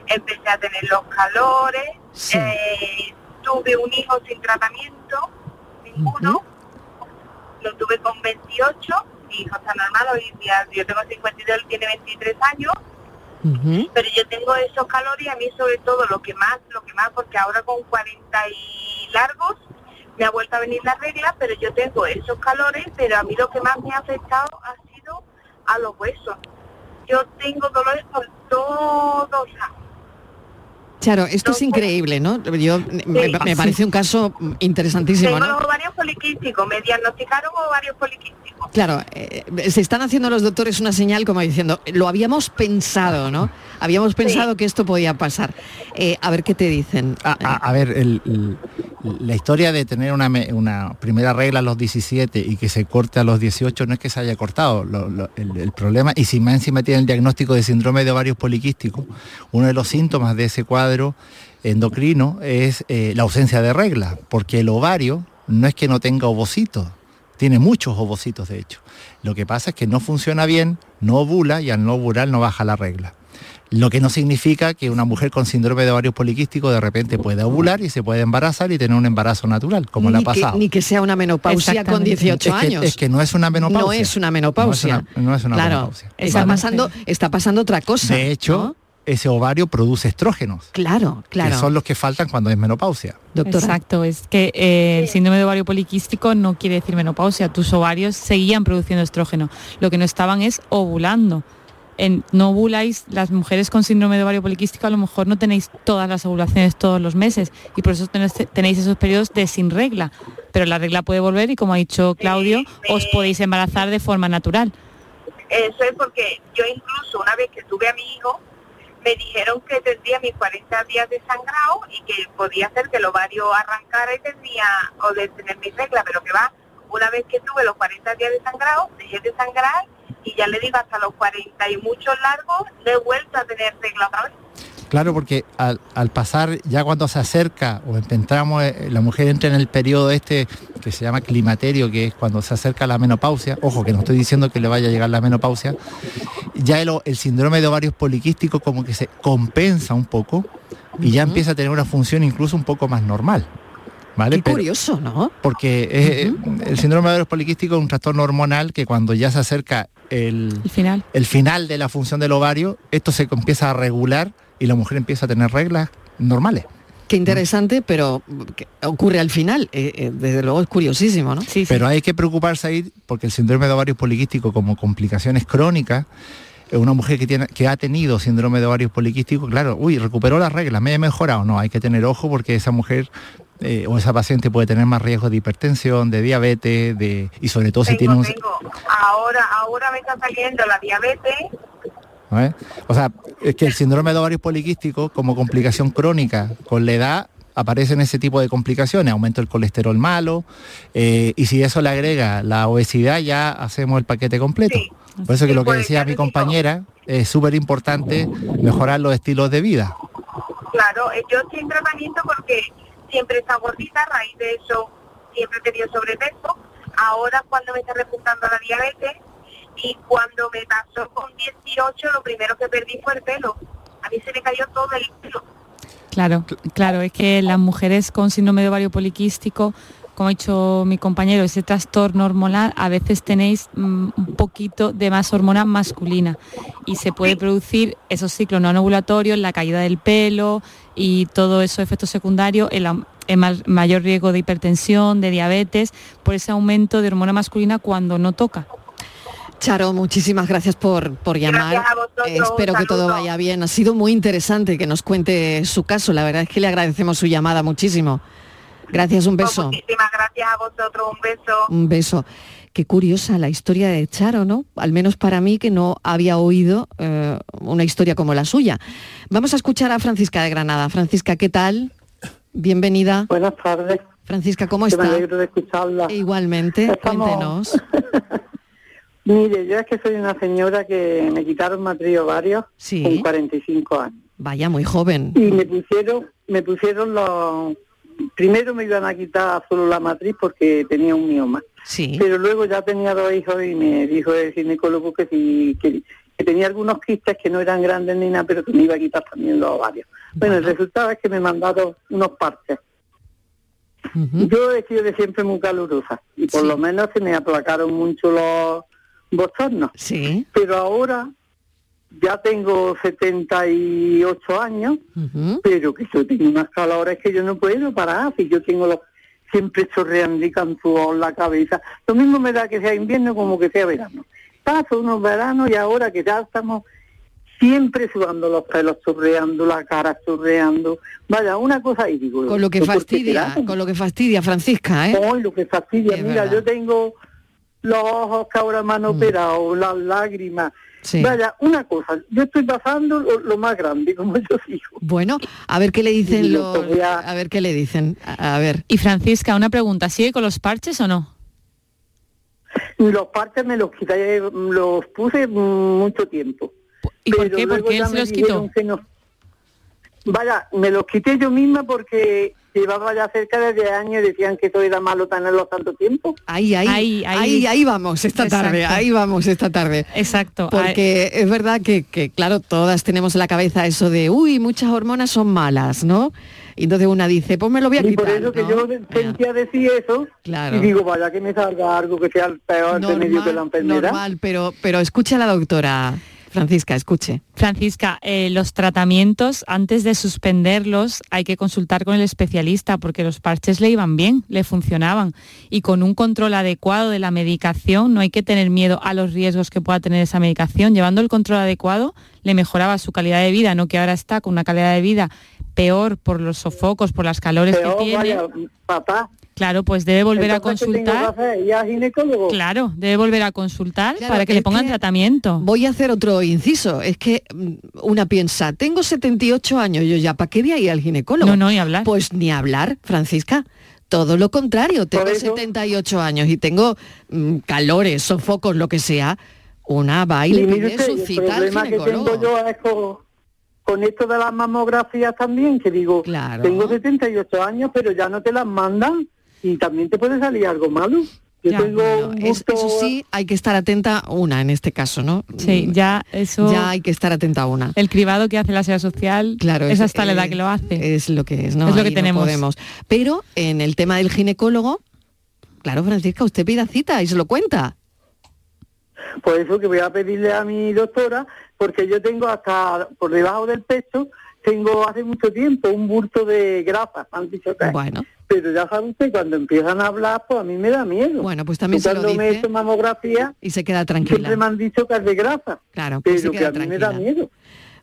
Empecé a tener los calores, eh, tuve un hijo sin tratamiento, ninguno. Lo tuve con 28, mi hijo está normal, hoy día yo tengo 52, él tiene 23 años pero yo tengo esos calores a mí sobre todo lo que más, lo que más, porque ahora con 40 y largos me ha vuelto a venir la regla, pero yo tengo esos calores, pero a mí lo que más me ha afectado ha sido a los huesos. Yo tengo dolores por todos lados. Charo, esto es increíble, ¿no? Yo, me, me parece un caso interesantísimo, Tengo ¿no? los ovarios poliquísticos, me diagnosticaron ovarios poliquísticos. Claro, eh, se están haciendo los doctores una señal como diciendo, lo habíamos pensado, ¿no? Habíamos pensado que esto podía pasar. Eh, a ver qué te dicen. A, a- a ver, el- el- la historia de tener una, me- una primera regla a los 17 y que se corte a los 18 no es que se haya cortado. Lo- lo- el, el problema, y si más encima tiene el diagnóstico de síndrome de ovarios poliquísticos, uno de los síntomas de ese cuadro endocrino es eh, la ausencia de regla, porque el ovario no es que no tenga ovocitos, tiene muchos ovocitos de hecho. Lo que pasa es que no funciona bien, no ovula y al no ovular no baja la regla. Lo que no significa que una mujer con síndrome de ovarios poliquísticos de repente pueda ovular y se puede embarazar y tener un embarazo natural, como le ha ni, que, pasado. ni que sea una menopausia con 18 Es que- años. es que no es una menopausia. No es una menopausia. No es una- no es una claro, menopausia. Está Vale. pasando, está pasando otra cosa. De hecho, ese ovario produce estrógenos, Claro, claro. que son los que faltan cuando es menopausia. Exacto, es que eh, el síndrome de ovario poliquístico no quiere decir menopausia. Tus ovarios seguían produciendo estrógeno. Lo que no estaban es ovulando. En, no ovuláis, las mujeres con síndrome de ovario poliquístico a lo mejor no tenéis todas las ovulaciones todos los meses y por eso tenéis, tenéis esos periodos de sin regla. Pero la regla puede volver y como ha dicho Claudio, os podéis embarazar de forma natural. Eso es porque yo incluso una vez que tuve a mi hijo, me dijeron que tendría mis 40 días de sangrado y que podía ser que el ovario arrancara y tendría, o de tener mi regla, pero que va, una vez que tuve los 40 días de sangrado, dejé de sangrar y ya le digo hasta los 40 y muchos largos, no he vuelto a tener regla otra vez. Claro, porque al, al pasar, ya cuando se acerca o entramos, eh, la mujer entra en el periodo este que se llama climaterio, que es cuando se acerca la menopausia, ojo que no estoy diciendo que le vaya a llegar la menopausia, ya el, síndrome de ovarios poliquísticos como que se compensa un poco y ya empieza a tener una función incluso un poco más normal. ¿Vale? Qué Pero- curioso, ¿no? porque eh, el síndrome de ovarios poliquísticos es un trastorno hormonal que cuando ya se acerca el, final. el final de la función del ovario, esto se empieza a regular y la mujer empieza a tener reglas normales. Qué interesante, pero ocurre al final. eh, eh, desde luego es curiosísimo, ¿no? Sí, Pero hay que preocuparse ahí porque el síndrome de ovarios poliquísticos como complicaciones crónicas, eh, una mujer que, tiene, que ha tenido síndrome de ovarios poliquísticos, claro, uy, recuperó las reglas, me he mejorado. No, hay que tener ojo porque esa mujer eh, o esa paciente puede tener más riesgo de hipertensión, de diabetes, de, y sobre todo si tiene un... Tengo. Ahora, ahora me está saliendo la diabetes, O sea, es que el síndrome de ovarios poliquísticos como complicación crónica con la edad aparecen ese tipo de complicaciones, aumento del colesterol malo, eh, y si eso le agrega la obesidad ya hacemos el paquete completo. Por eso que lo que decía mi compañera, es súper importante mejorar los estilos de vida. claro, eh, yo estoy en tratamiento porque siempre he estado gordita, a raíz de eso siempre he tenido sobrepeso, ahora cuando me está repuntando la diabetes y cuando me pasó con 18 lo primero que perdí fue el pelo, a mí se me cayó todo el pelo. Claro, claro, es que las mujeres con síndrome de ovario poliquístico, como ha dicho mi compañero, ese trastorno hormonal, a veces tenéis mm, un poquito de más hormona masculina y se puede producir esos ciclos no ovulatorios, la caída del pelo y todo eso efectos secundarios, el, el ma- mayor riesgo de hipertensión, de diabetes, por ese aumento de hormona masculina cuando no toca. Charo, muchísimas gracias por, por llamar. Gracias a vosotros, Eh, Espero que todo vaya bien. Ha sido muy interesante que nos cuente su caso. La verdad es que le agradecemos su llamada muchísimo. Gracias, un beso. Muchísimas gracias a vosotros, un beso. Un beso. Qué curiosa la historia de Charo, ¿no? Al menos para mí que no había oído eh, una historia como la suya. Vamos a escuchar a Francisca de Granada. Francisca, ¿qué tal? Bienvenida. Buenas tardes. Francisca, ¿cómo Que Me está? alegro de escucharla. Igualmente, Estamos- cuéntenos. Mire, yo es que soy una señora que me quitaron matriz ovario Sí. con 45 años. Vaya, muy joven. Y me pusieron, me pusieron los... Primero me iban a quitar solo la matriz porque tenía un mioma. Sí. Pero luego ya tenía dos hijos y me dijo el ginecólogo que, que, que tenía algunos quistes que no eran grandes ni nada, pero que me iba a quitar también los ovarios. Bueno, el resultado es que me mandaron unos parches. Yo he sido de siempre muy calurosa y por lo menos se me aplacaron mucho los bochornos. Sí. Pero ahora ya tengo 78 años, pero que yo tengo unas calores que yo no puedo parar, si yo tengo los siempre chorreando y con sudor la cabeza. Lo mismo me da que sea invierno como que sea verano. Paso unos veranos y ahora que ya estamos siempre sudando los pelos, chorreando la cara, chorreando. Vaya, una cosa y digo... Con lo que ¿esto por qué fastidia, con lo que fastidia, Francisca, ¿eh? Ay, lo que fastidia. Es Mira, verdad. yo tengo los ojos que ahora me han operado, las lágrimas. Sí. Vaya, una cosa, yo estoy pasando lo, lo más grande, como yo digo. Bueno, a ver qué le dicen los... a- A ver qué le dicen. A a ver. Y Francisca, una pregunta, ¿sigue con los parches o no? Los partes me los quité, los puse mucho tiempo. ¿Y por Pero qué? ¿Por luego qué él ya se me los quitó? dijeron que no. Vaya, me los quité yo misma porque llevaba ya cerca de 10 años y decían que eso era malo tenerlos tanto tiempo. Ahí, ahí, ahí, Ahí, ahí, vamos esta tarde, ahí vamos esta tarde. Exacto. Porque es verdad que, que, claro, todas tenemos en la cabeza eso de, uy, muchas hormonas son malas, ¿no? Y entonces una dice, pues me lo voy a Y por quitar. eso que yo sentía decir eso Claro. y digo, vaya que me salga algo que sea el peor remedio que la enfermedad. normal, pero, pero escucha a la doctora Francisca, escuche. Francisca, eh, los tratamientos, antes de suspenderlos, hay que consultar con el especialista porque los parches le iban bien, le funcionaban. Y con un control adecuado de la medicación, no hay que tener miedo a los riesgos que pueda tener esa medicación. Llevando el control adecuado, le mejoraba su calidad de vida, no que ahora está con una calidad de vida peor por los sofocos, por las calores Peor, que tiene. vaya, papá. Claro, pues debe volver a Entonces, ¿qué tengo consultar. al ginecólogo? Claro, debe volver a consultar Claro, para que le pongan que tratamiento. Voy a hacer otro inciso. Es que mm, una piensa, tengo 78 años, yo ya, ¿para qué voy a ir al ginecólogo? No, no, ni hablar. Pues ni hablar, Francisca. Todo lo contrario, tengo 78 años y tengo mm, calores, sofocos, lo que sea. Una va y mire pide usted, su el cita al problema que ginecólogo. con esto de las mamografías también, que digo, tengo 78 años, pero ya no te las mandan y también te puede salir algo malo. Yo Ya, tengo bueno, un es- eso sí, hay que estar atenta una en este caso, ¿no? Sí, ya eso... Ya hay que estar atenta a una. El cribado que hace la seguridad social, Claro, es es- hasta la edad eh, que lo hace. Es lo que es, ¿no? Es lo que Ahí no tenemos. podemos. Pero en el tema del ginecólogo, claro, Francisca, usted pida cita y se lo cuenta. Por eso que voy a pedirle a mi doctora, porque yo tengo hasta por debajo del pecho, tengo hace mucho tiempo un bulto de grasa, han dicho que. Bueno. Pero ya sabe usted, cuando empiezan a hablar, pues a mí me da miedo. Bueno, pues también se lo me he dice hecho mamografía, y se queda siempre tranquila. me han dicho que es de grasa. Claro, pues se pero que queda a mí me da miedo.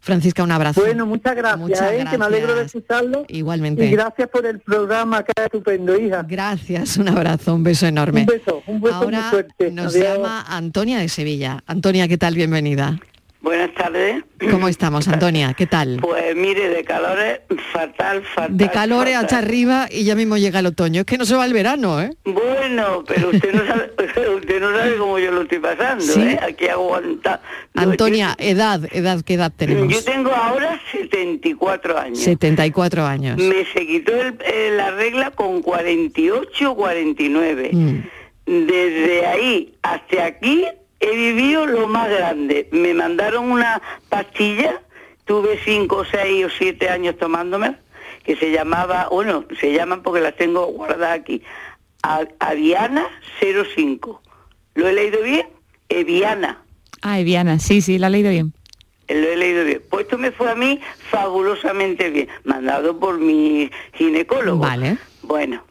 Francisca, un abrazo. Bueno, muchas gracias, Muchas ¿eh? que me alegro de escucharlo. Igualmente. Y gracias por el programa, que es estupendo, hija. Gracias, un abrazo, un beso enorme. Un beso, un beso Ahora muy fuerte. nos Adiós. llama Antonia de Sevilla. Antonia, ¿qué tal? Bienvenida. Buenas tardes. ¿Cómo estamos, Antonia? ¿Qué tal? Pues mire, de calores fatal, fatal. De calores fatal. hasta arriba y ya mismo llega el otoño. Es que no se va el verano, ¿eh? Bueno, pero usted no sabe, usted no sabe cómo yo lo estoy pasando, ¿Sí? ¿eh? Aquí aguanta. Yo- Antonia, edad, edad, ¿qué edad tenemos? yo tengo ahora 74 años. 74 años. Me se quitó el- eh, la regla con 48, 49. Mm. Desde ahí hasta aquí he vivido lo más grande. Me mandaron una pastilla, tuve 5, 6 o 7 años tomándome, que se llamaba, bueno, se llaman porque las tengo guardadas aquí, A- Aviana 05. ¿Lo he leído bien? Eviana. Ah, Eviana, sí, sí, la ha leído bien. Lo he leído bien. Pues esto me fue a mí fabulosamente bien, mandado por mi ginecólogo. Vale. Bueno,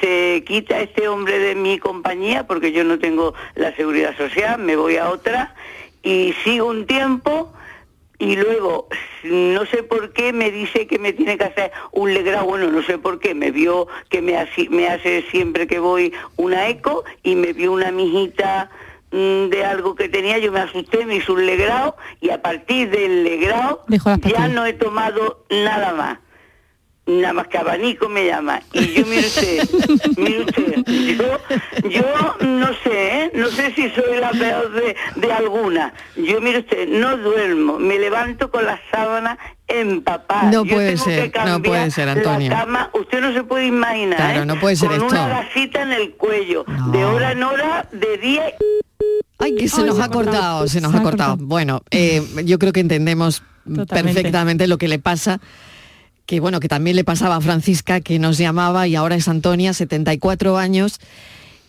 se quita este hombre de mi compañía porque yo no tengo la seguridad social, me voy a otra y sigo un tiempo y luego no sé por qué me dice que me tiene que hacer un legrado, bueno, no sé por qué, me vio que me hace, me hace siempre que voy una eco y me vio una mijita mm, de algo que tenía, yo me asusté, me hizo un legrado y a partir del legrado ya no he tomado nada más. Nada más que abanico me llama. Y yo, mire usted, mire usted, yo, yo no sé, ¿eh? no sé si soy la peor de, de alguna. Yo, mire usted, no duermo, me levanto con la sábana empapada. No Yo puede tengo ser, que no cambiar puede ser, Antonio. La cama, usted no se puede imaginar, Claro, ¿eh? no puede ser con esto. una gasita en el cuello, de hora en hora, de día Ay, que se Ay, nos se ha cortado. cortado, se nos Se ha ha cortado. cortado. Bueno, eh, yo creo que entendemos Totalmente. perfectamente lo que le pasa, que bueno, que también le pasaba a Francisca, que nos llamaba y ahora es Antonia, 74 años,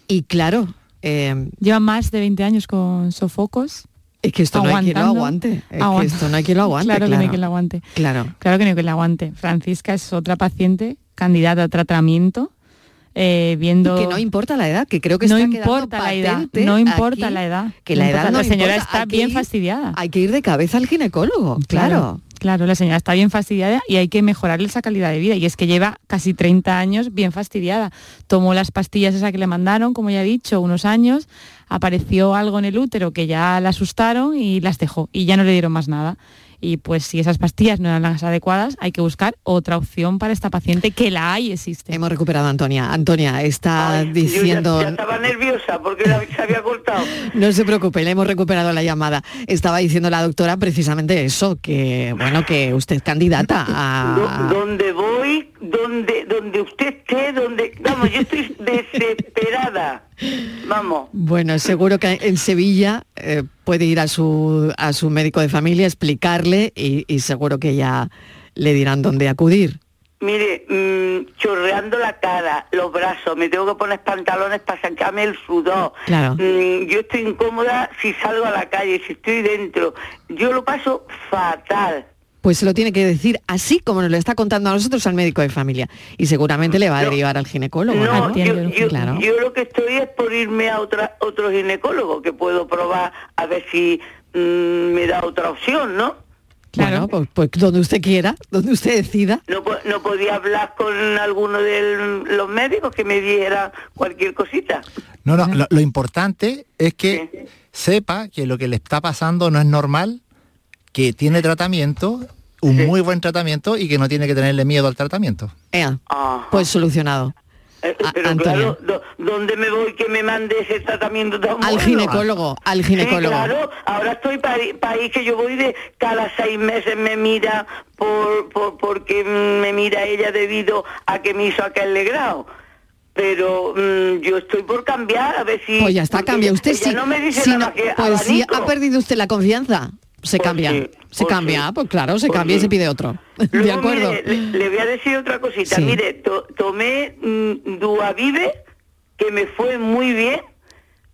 y claro, eh, Lleva más de 20 años con sofocos. es que esto no hay quien lo aguante, es que esto no hay quien lo aguante, Claro, que no hay claro. quien lo aguante. Claro. Claro que no hay quien lo aguante. Francisca es otra paciente candidata a tratamiento, eh, viendo... Y que no importa la edad, que creo que no está importa la edad, no importa aquí la edad. que no la edad no la señora importa, está hay bien ir- fastidiada. Hay que ir de cabeza al ginecólogo, claro. Claro, la señora está bien fastidiada y hay que mejorarle esa calidad de vida. Y es que lleva casi 30 años bien fastidiada. Tomó las pastillas esas que le mandaron, como ya he dicho, unos años, apareció algo en el útero que ya la asustaron y las dejó. Y ya no le dieron más nada. Y pues si esas pastillas no eran las adecuadas, hay que buscar otra opción para esta paciente, que la hay, existe. Hemos recuperado a Antonia. Antonia está diciendo... yo ya, ya estaba nerviosa porque la, se había cortado. No se preocupe, le hemos recuperado la llamada. Estaba diciendo la doctora precisamente eso, que bueno, que usted es candidata a... Do- donde donde donde usted esté, donde vamos, yo estoy desesperada. Vamos. Bueno, seguro que en Sevilla eh, puede ir a su, a su médico de familia, explicarle y, y seguro que ya le dirán dónde acudir. Mire, mm, chorreando la cara, los brazos, me tengo que poner pantalones para sacarme el sudor. Claro. Mm, yo estoy incómoda si salgo a la calle, si estoy dentro. Yo lo paso fatal. Pues se lo tiene que decir así como nos lo está contando a nosotros al médico de familia. Y seguramente le va a derivar al ginecólogo. No, ¿no? yo, yo- Claro. yo lo que estoy es por irme a otra, otro ginecólogo, que puedo probar a ver si mm, me da otra opción, ¿no? Bueno, pues, pues donde usted quiera, donde usted decida. No, no podía hablar con alguno de los médicos que me diera cualquier cosita. No, no, lo, lo importante es que sepa que lo que le está pasando no es normal, que tiene tratamiento, un muy buen tratamiento y que no tiene que tenerle miedo al tratamiento. Ea, pues solucionado. Eh, pero Antonio. claro, ¿dónde me voy que me mande ese tratamiento tan Al bueno? ginecólogo, al ginecólogo. Sí, claro, ahora estoy para país que yo voy de cada seis meses me mira por, por porque me mira ella debido a que me hizo aquel legrado. Pero mm, yo estoy por cambiar a ver si Pues ya está, cambia usted. ella sí. no me dice Si nada no- que pues si ha perdido usted la confianza, se cambia. sí, se pues cambia, sí. pues claro, se Pues cambia y sí. se pide otro. de acuerdo. mire, le, le voy a decir otra cosita. Sí. Mire, to- tomé mm, Duavive, que me fue muy bien,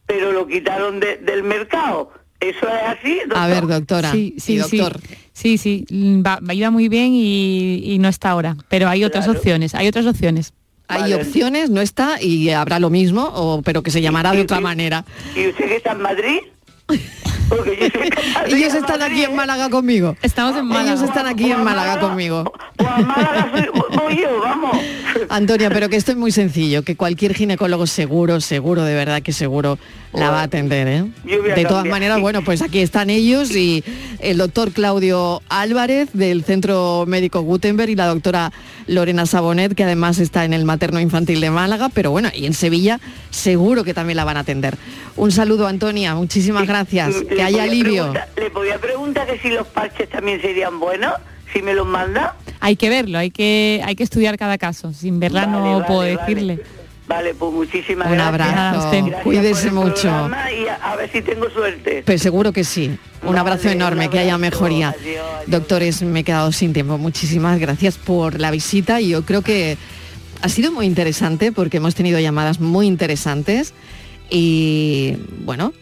pero lo quitaron de- del mercado. ¿Eso es así? A ver, doctora. Sí, sí, y doctor. Sí, sí, va, iba muy bien y, no está ahora, pero hay otras opciones, hay otras opciones. Hay opciones, no está y habrá lo mismo, o, pero que se llamará de otra manera. ¿Y usted que está en Madrid? Ellos están aquí en Málaga conmigo. Estamos en Málaga. Ellos están aquí en Málaga conmigo. voy yo, vamos. Antonia, pero que esto es muy sencillo, que cualquier ginecólogo seguro, seguro, de verdad que seguro, la va a atender. ¿eh? De todas maneras, bueno, pues aquí están ellos y el doctor Claudio Álvarez del Centro Médico Gutenberg y la doctora Lorena Sabonet, que además está en el materno infantil de Málaga, pero bueno, y en Sevilla seguro que también la van a atender. Un saludo, Antonia, muchísimas gracias. Que haya alivio. ¿Le podía preguntar que si los parches también serían buenos? Si me los manda. Hay que verlo, hay que, hay que estudiar cada caso. Sin verla no puedo decirle. Vale, pues muchísimas Un gracias. abrazo, cuídese mucho. Y a, ver si tengo suerte. Pues seguro que sí. Un abrazo enorme, que haya mejoría. Doctores, me he quedado sin tiempo. Muchísimas gracias por la visita. y Yo creo que ha sido muy interesante porque hemos tenido llamadas muy interesantes y bueno,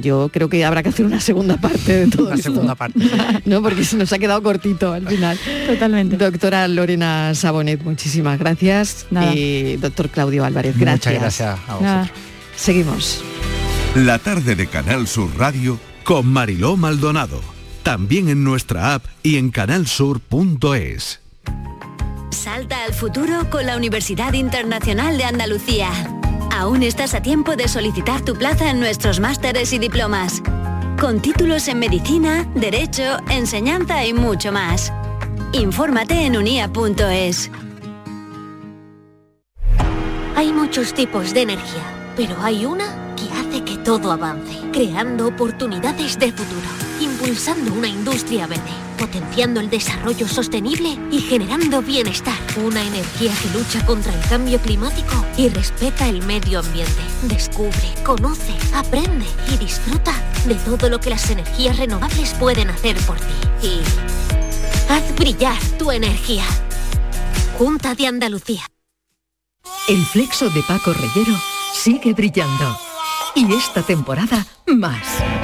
yo creo que habrá que hacer una segunda parte de todo una segunda parte no porque se nos ha quedado cortito al final. Totalmente. Doctora Lorena Sabonet muchísimas gracias. Y doctor Claudio Álvarez gracias muchas gracias. a vosotros. Seguimos. La tarde de Canal Sur Radio con Mariló Maldonado. También en nuestra app y en canalsur.es Salta al futuro con la Universidad Internacional de Andalucía Aún estás a tiempo de solicitar tu plaza en nuestros másteres y diplomas. Con títulos en medicina, derecho, enseñanza y mucho más. Infórmate en unia.es. Hay muchos tipos de energía, pero hay una que hace que todo avance, creando oportunidades de futuro, impulsando una industria verde potenciando el desarrollo sostenible y generando bienestar. Una energía que lucha contra el cambio climático y respeta el medio ambiente. Descubre, conoce, aprende y disfruta de todo lo que las energías renovables pueden hacer por ti. Y haz brillar tu energía. Junta de Andalucía. El flexo de Paco Reyero sigue brillando y esta temporada más.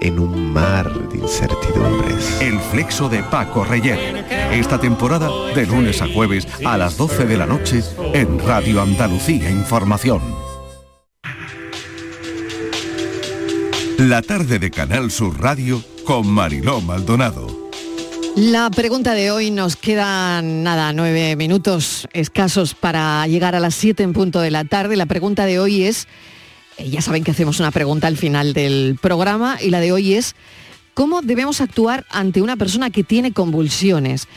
en un mar de incertidumbres. El flexo de Paco Reyer. Esta temporada de lunes a jueves a las 12 de la noche en Radio Andalucía Información. La tarde de Canal Sur Radio con Mariló Maldonado. La pregunta de hoy nos quedan nada, nueve minutos escasos para llegar a las siete en punto de la tarde. La pregunta de hoy es ya saben que hacemos una pregunta al final del programa y la de hoy es, ¿cómo debemos actuar ante una persona que tiene convulsiones?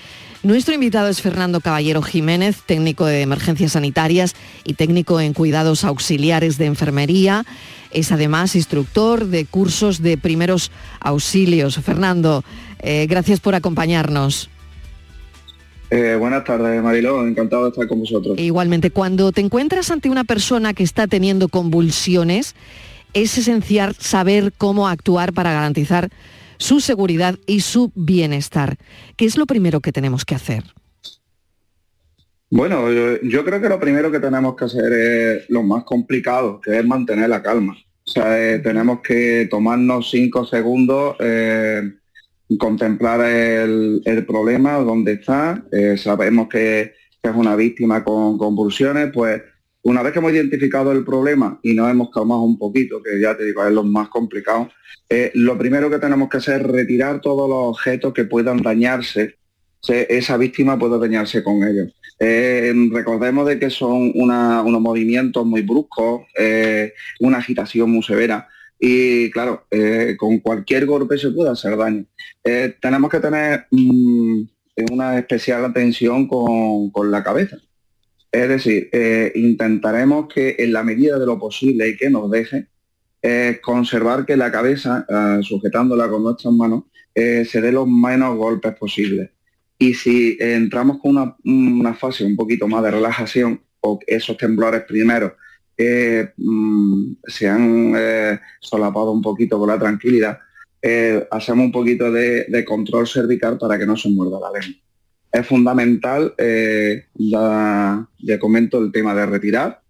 Nuestro invitado es Fernando Caballero Jiménez, técnico de emergencias sanitarias y técnico en cuidados auxiliares de enfermería. Es además instructor de cursos de primeros auxilios. Fernando, eh, gracias por acompañarnos. Eh, buenas tardes, Mariló. Encantado de estar con vosotros. Igualmente, cuando te encuentras ante una persona que está teniendo convulsiones, es esencial saber cómo actuar para garantizar su seguridad y su bienestar. ¿Qué es lo primero que tenemos que hacer? Bueno, yo, creo que lo primero que tenemos que hacer es lo más complicado, que es mantener la calma. O sea, eh, tenemos que tomarnos cinco segundos, eh, contemplar el, problema, dónde está, eh, sabemos que, es una víctima con convulsiones, pues una vez que hemos identificado el problema y nos hemos calmado un poquito, que ya te digo, es lo más complicado, eh, lo primero que tenemos que hacer es retirar todos los objetos que puedan dañarse, esa víctima puede dañarse con ellos. Eh, recordemos de que son unos movimientos muy bruscos, una agitación muy severa. Y claro, con cualquier golpe se puede hacer daño. Eh, tenemos que tener mm, una especial atención con, la cabeza. Es decir, eh, intentaremos que en la medida de lo posible y que nos deje, conservar que la cabeza, sujetándola con nuestras manos, se dé los menos golpes posibles. Y si entramos con una, una fase un poquito más de relajación o esos temblores primeros eh, mm, se han eh, solapado un poquito con la tranquilidad, eh, hacemos un poquito de, control cervical para que no se muerda la lengua. Es fundamental, ya, ya, comento el tema de retirar,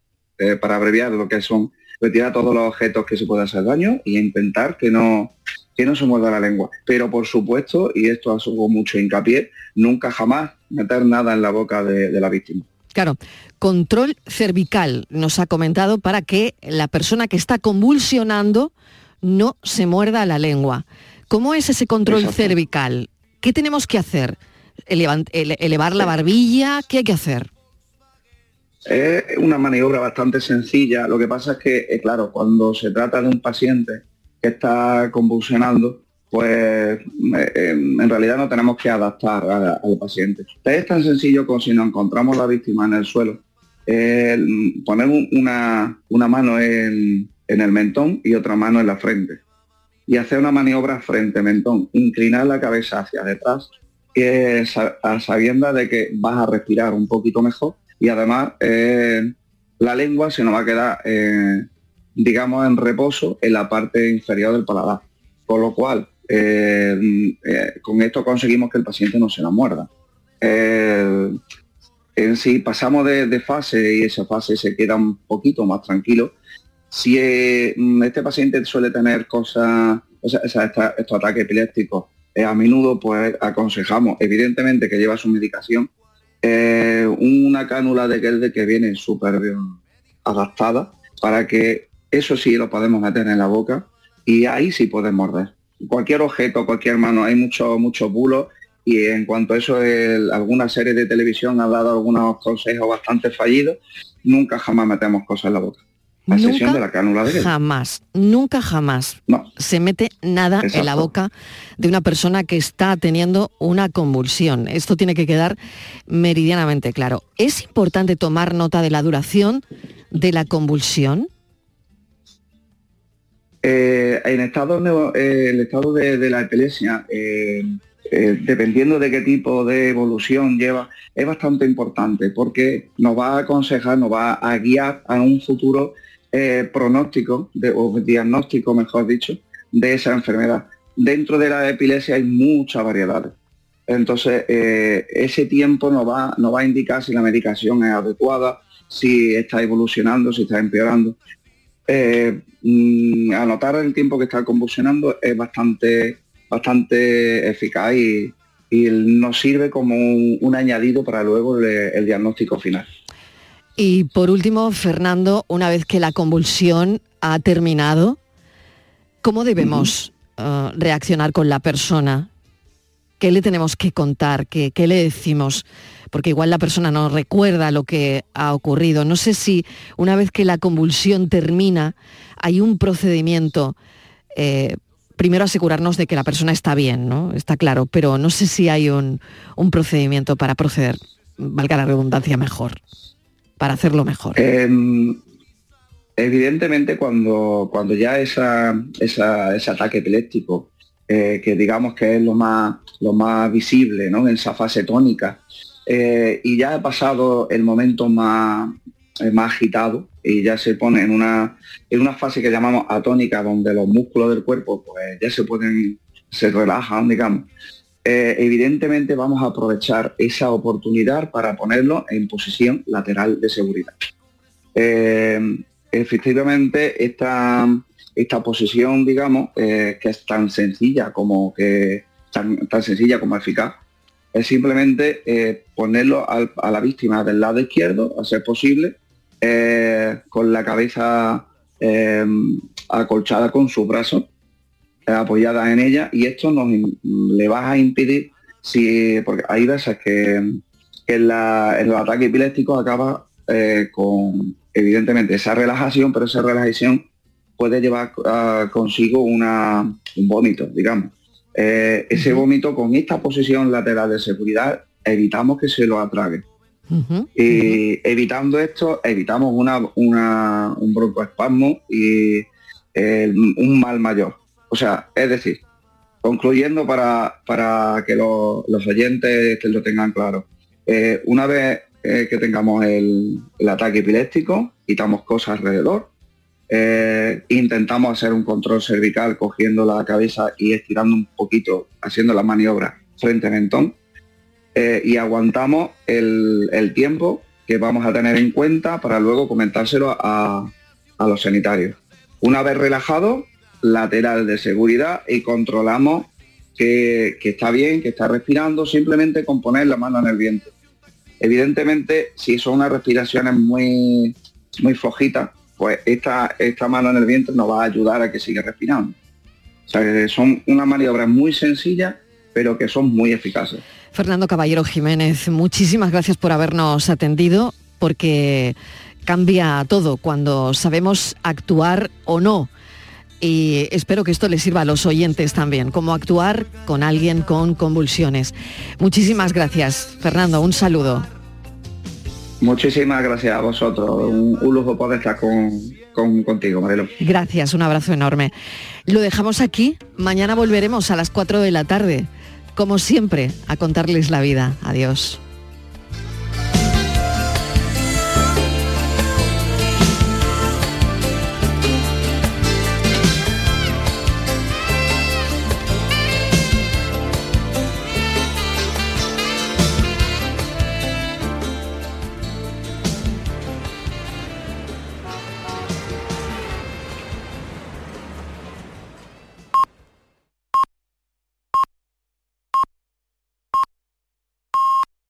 para abreviar lo que son, retirar todos los objetos que se pueda hacer daño y intentar que no, que no se muerda la lengua. Pero por supuesto, y esto ha sido mucho hincapié, nunca jamás meter nada en la boca de la víctima. Claro, control cervical nos ha comentado para que la persona que está convulsionando no se muerda la lengua. ¿Cómo es ese control Exacto. cervical? ¿Qué tenemos que hacer? ¿Elevar, elevar la barbilla? ¿Qué hay que hacer? Es una maniobra bastante sencilla. Lo que pasa es que, eh, claro, cuando se trata de un paciente que está convulsionando, pues en realidad no tenemos que adaptar al paciente. Es tan sencillo como si nos encontramos la víctima en el suelo, eh, poner una, una mano en, en, el mentón y otra mano en la frente y hacer una maniobra frente-mentón, inclinar la cabeza hacia detrás, eh, a sabienda de que vas a respirar un poquito mejor y además eh, la lengua se nos va a quedar digamos, en reposo en la parte inferior del paladar. Con lo cual, eh, eh, con esto conseguimos que el paciente no se la muerda. Eh, en sí pasamos de, fase y esa fase se queda un poquito más tranquilo. Si este paciente suele tener cosas, o sea, esta, estos ataques epilépticos, a menudo pues aconsejamos, evidentemente que lleva su medicación, una cánula de Gelde que viene súper bien adaptada para que eso sí lo podemos meter en la boca y ahí sí podemos morder. Cualquier objeto, cualquier mano, hay mucho, mucho bulo y en cuanto a eso, el, alguna serie de televisión ha dado algunos consejos bastante fallidos, nunca jamás metemos cosas en la boca. La nunca sesión de la cánula de Jamás, nunca jamás no. se mete nada Exacto. en la boca de una persona que está teniendo una convulsión. Esto tiene que quedar meridianamente claro. ¿Es importante tomar nota de la duración de la convulsión? Eh, en estado, eh, el estado de, de la epilepsia, eh, dependiendo de qué tipo de evolución lleva, es bastante importante porque nos va a aconsejar, nos va a guiar a un futuro eh, pronóstico de, o diagnóstico, mejor dicho, de esa enfermedad. Dentro de la epilepsia hay muchas variedades. Entonces, eh, ese tiempo nos va, nos va a indicar si la medicación es adecuada, si está evolucionando, si está empeorando eh, mm, anotar el tiempo que está convulsionando es bastante, bastante eficaz y, y nos sirve como un, añadido para luego el, diagnóstico final. Y por último, Fernando, una vez que la convulsión ha terminado, ¿cómo debemos uh -huh. uh, reaccionar con la persona? ¿Qué le tenemos que contar? ¿Qué, ¿Qué, le decimos? Porque igual la persona no recuerda lo que ha ocurrido. No sé si una vez que la convulsión termina, hay un procedimiento, eh, primero asegurarnos de que la persona está bien, ¿no? Está claro, pero no sé si hay un, un procedimiento para proceder, valga la redundancia, mejor, para hacerlo mejor. Eh, evidentemente cuando, cuando ya esa, esa, ese ataque epiléptico eh, que digamos que es lo más, lo más visible ¿no? en esa fase tónica. Eh, y ya ha pasado el momento más, eh, más agitado y ya se pone en una, en una fase que llamamos atónica, donde los músculos del cuerpo pues, ya se pueden, se relajan, digamos. Eh, evidentemente vamos a aprovechar esa oportunidad para ponerlo en posición lateral de seguridad. efectivamente, esta esta posición, digamos, eh, que es tan sencilla como que tan, tan sencilla como eficaz, es simplemente eh, ponerlo al, a la víctima del lado izquierdo, a ser posible, eh, con la cabeza acolchada con sus brazos, apoyada en ella, y esto nos le va a impedir, si, porque hay veces que, que la, el ataque epiléptico acaba con, evidentemente, esa relajación, pero esa relajación puede llevar uh, consigo una, un vómito, digamos. Eh, ese uh -huh. vómito con esta posición lateral de seguridad evitamos que se lo atrague. Uh -huh. Y evitando esto, evitamos una, una, un broncoespasmo y eh, un mal mayor. O sea, es decir, concluyendo para, para que lo- los oyentes lo tengan claro. Eh, una vez eh, que tengamos el, ataque epiléptico, quitamos cosas alrededor, eh, intentamos hacer un control cervical cogiendo la cabeza y estirando un poquito, haciendo la maniobra frente al mentón, y aguantamos el, el tiempo que vamos a tener en cuenta para luego comentárselo a, a los sanitarios. Una vez relajado, lateral de seguridad y controlamos que, está bien, que está respirando, simplemente con poner la mano en el vientre. Evidentemente, si son unas respiraciones muy, muy flojitas, pues esta, esta mano en el vientre nos va a ayudar a que siga respirando. Son unas maniobras muy sencillas, pero que son muy eficaces. Fernando Caballero Jiménez, muchísimas gracias por habernos atendido, porque cambia todo cuando sabemos actuar o no. Y espero que esto les sirva a los oyentes también, cómo actuar con alguien con convulsiones. Muchísimas gracias, Fernando, un saludo. Muchísimas gracias a vosotros. Un, un lujo poder estar con, con- contigo, Marilo. Gracias, un abrazo enorme. Lo dejamos aquí, mañana volveremos a las 4 de la tarde, como siempre, a contarles la vida. Adiós.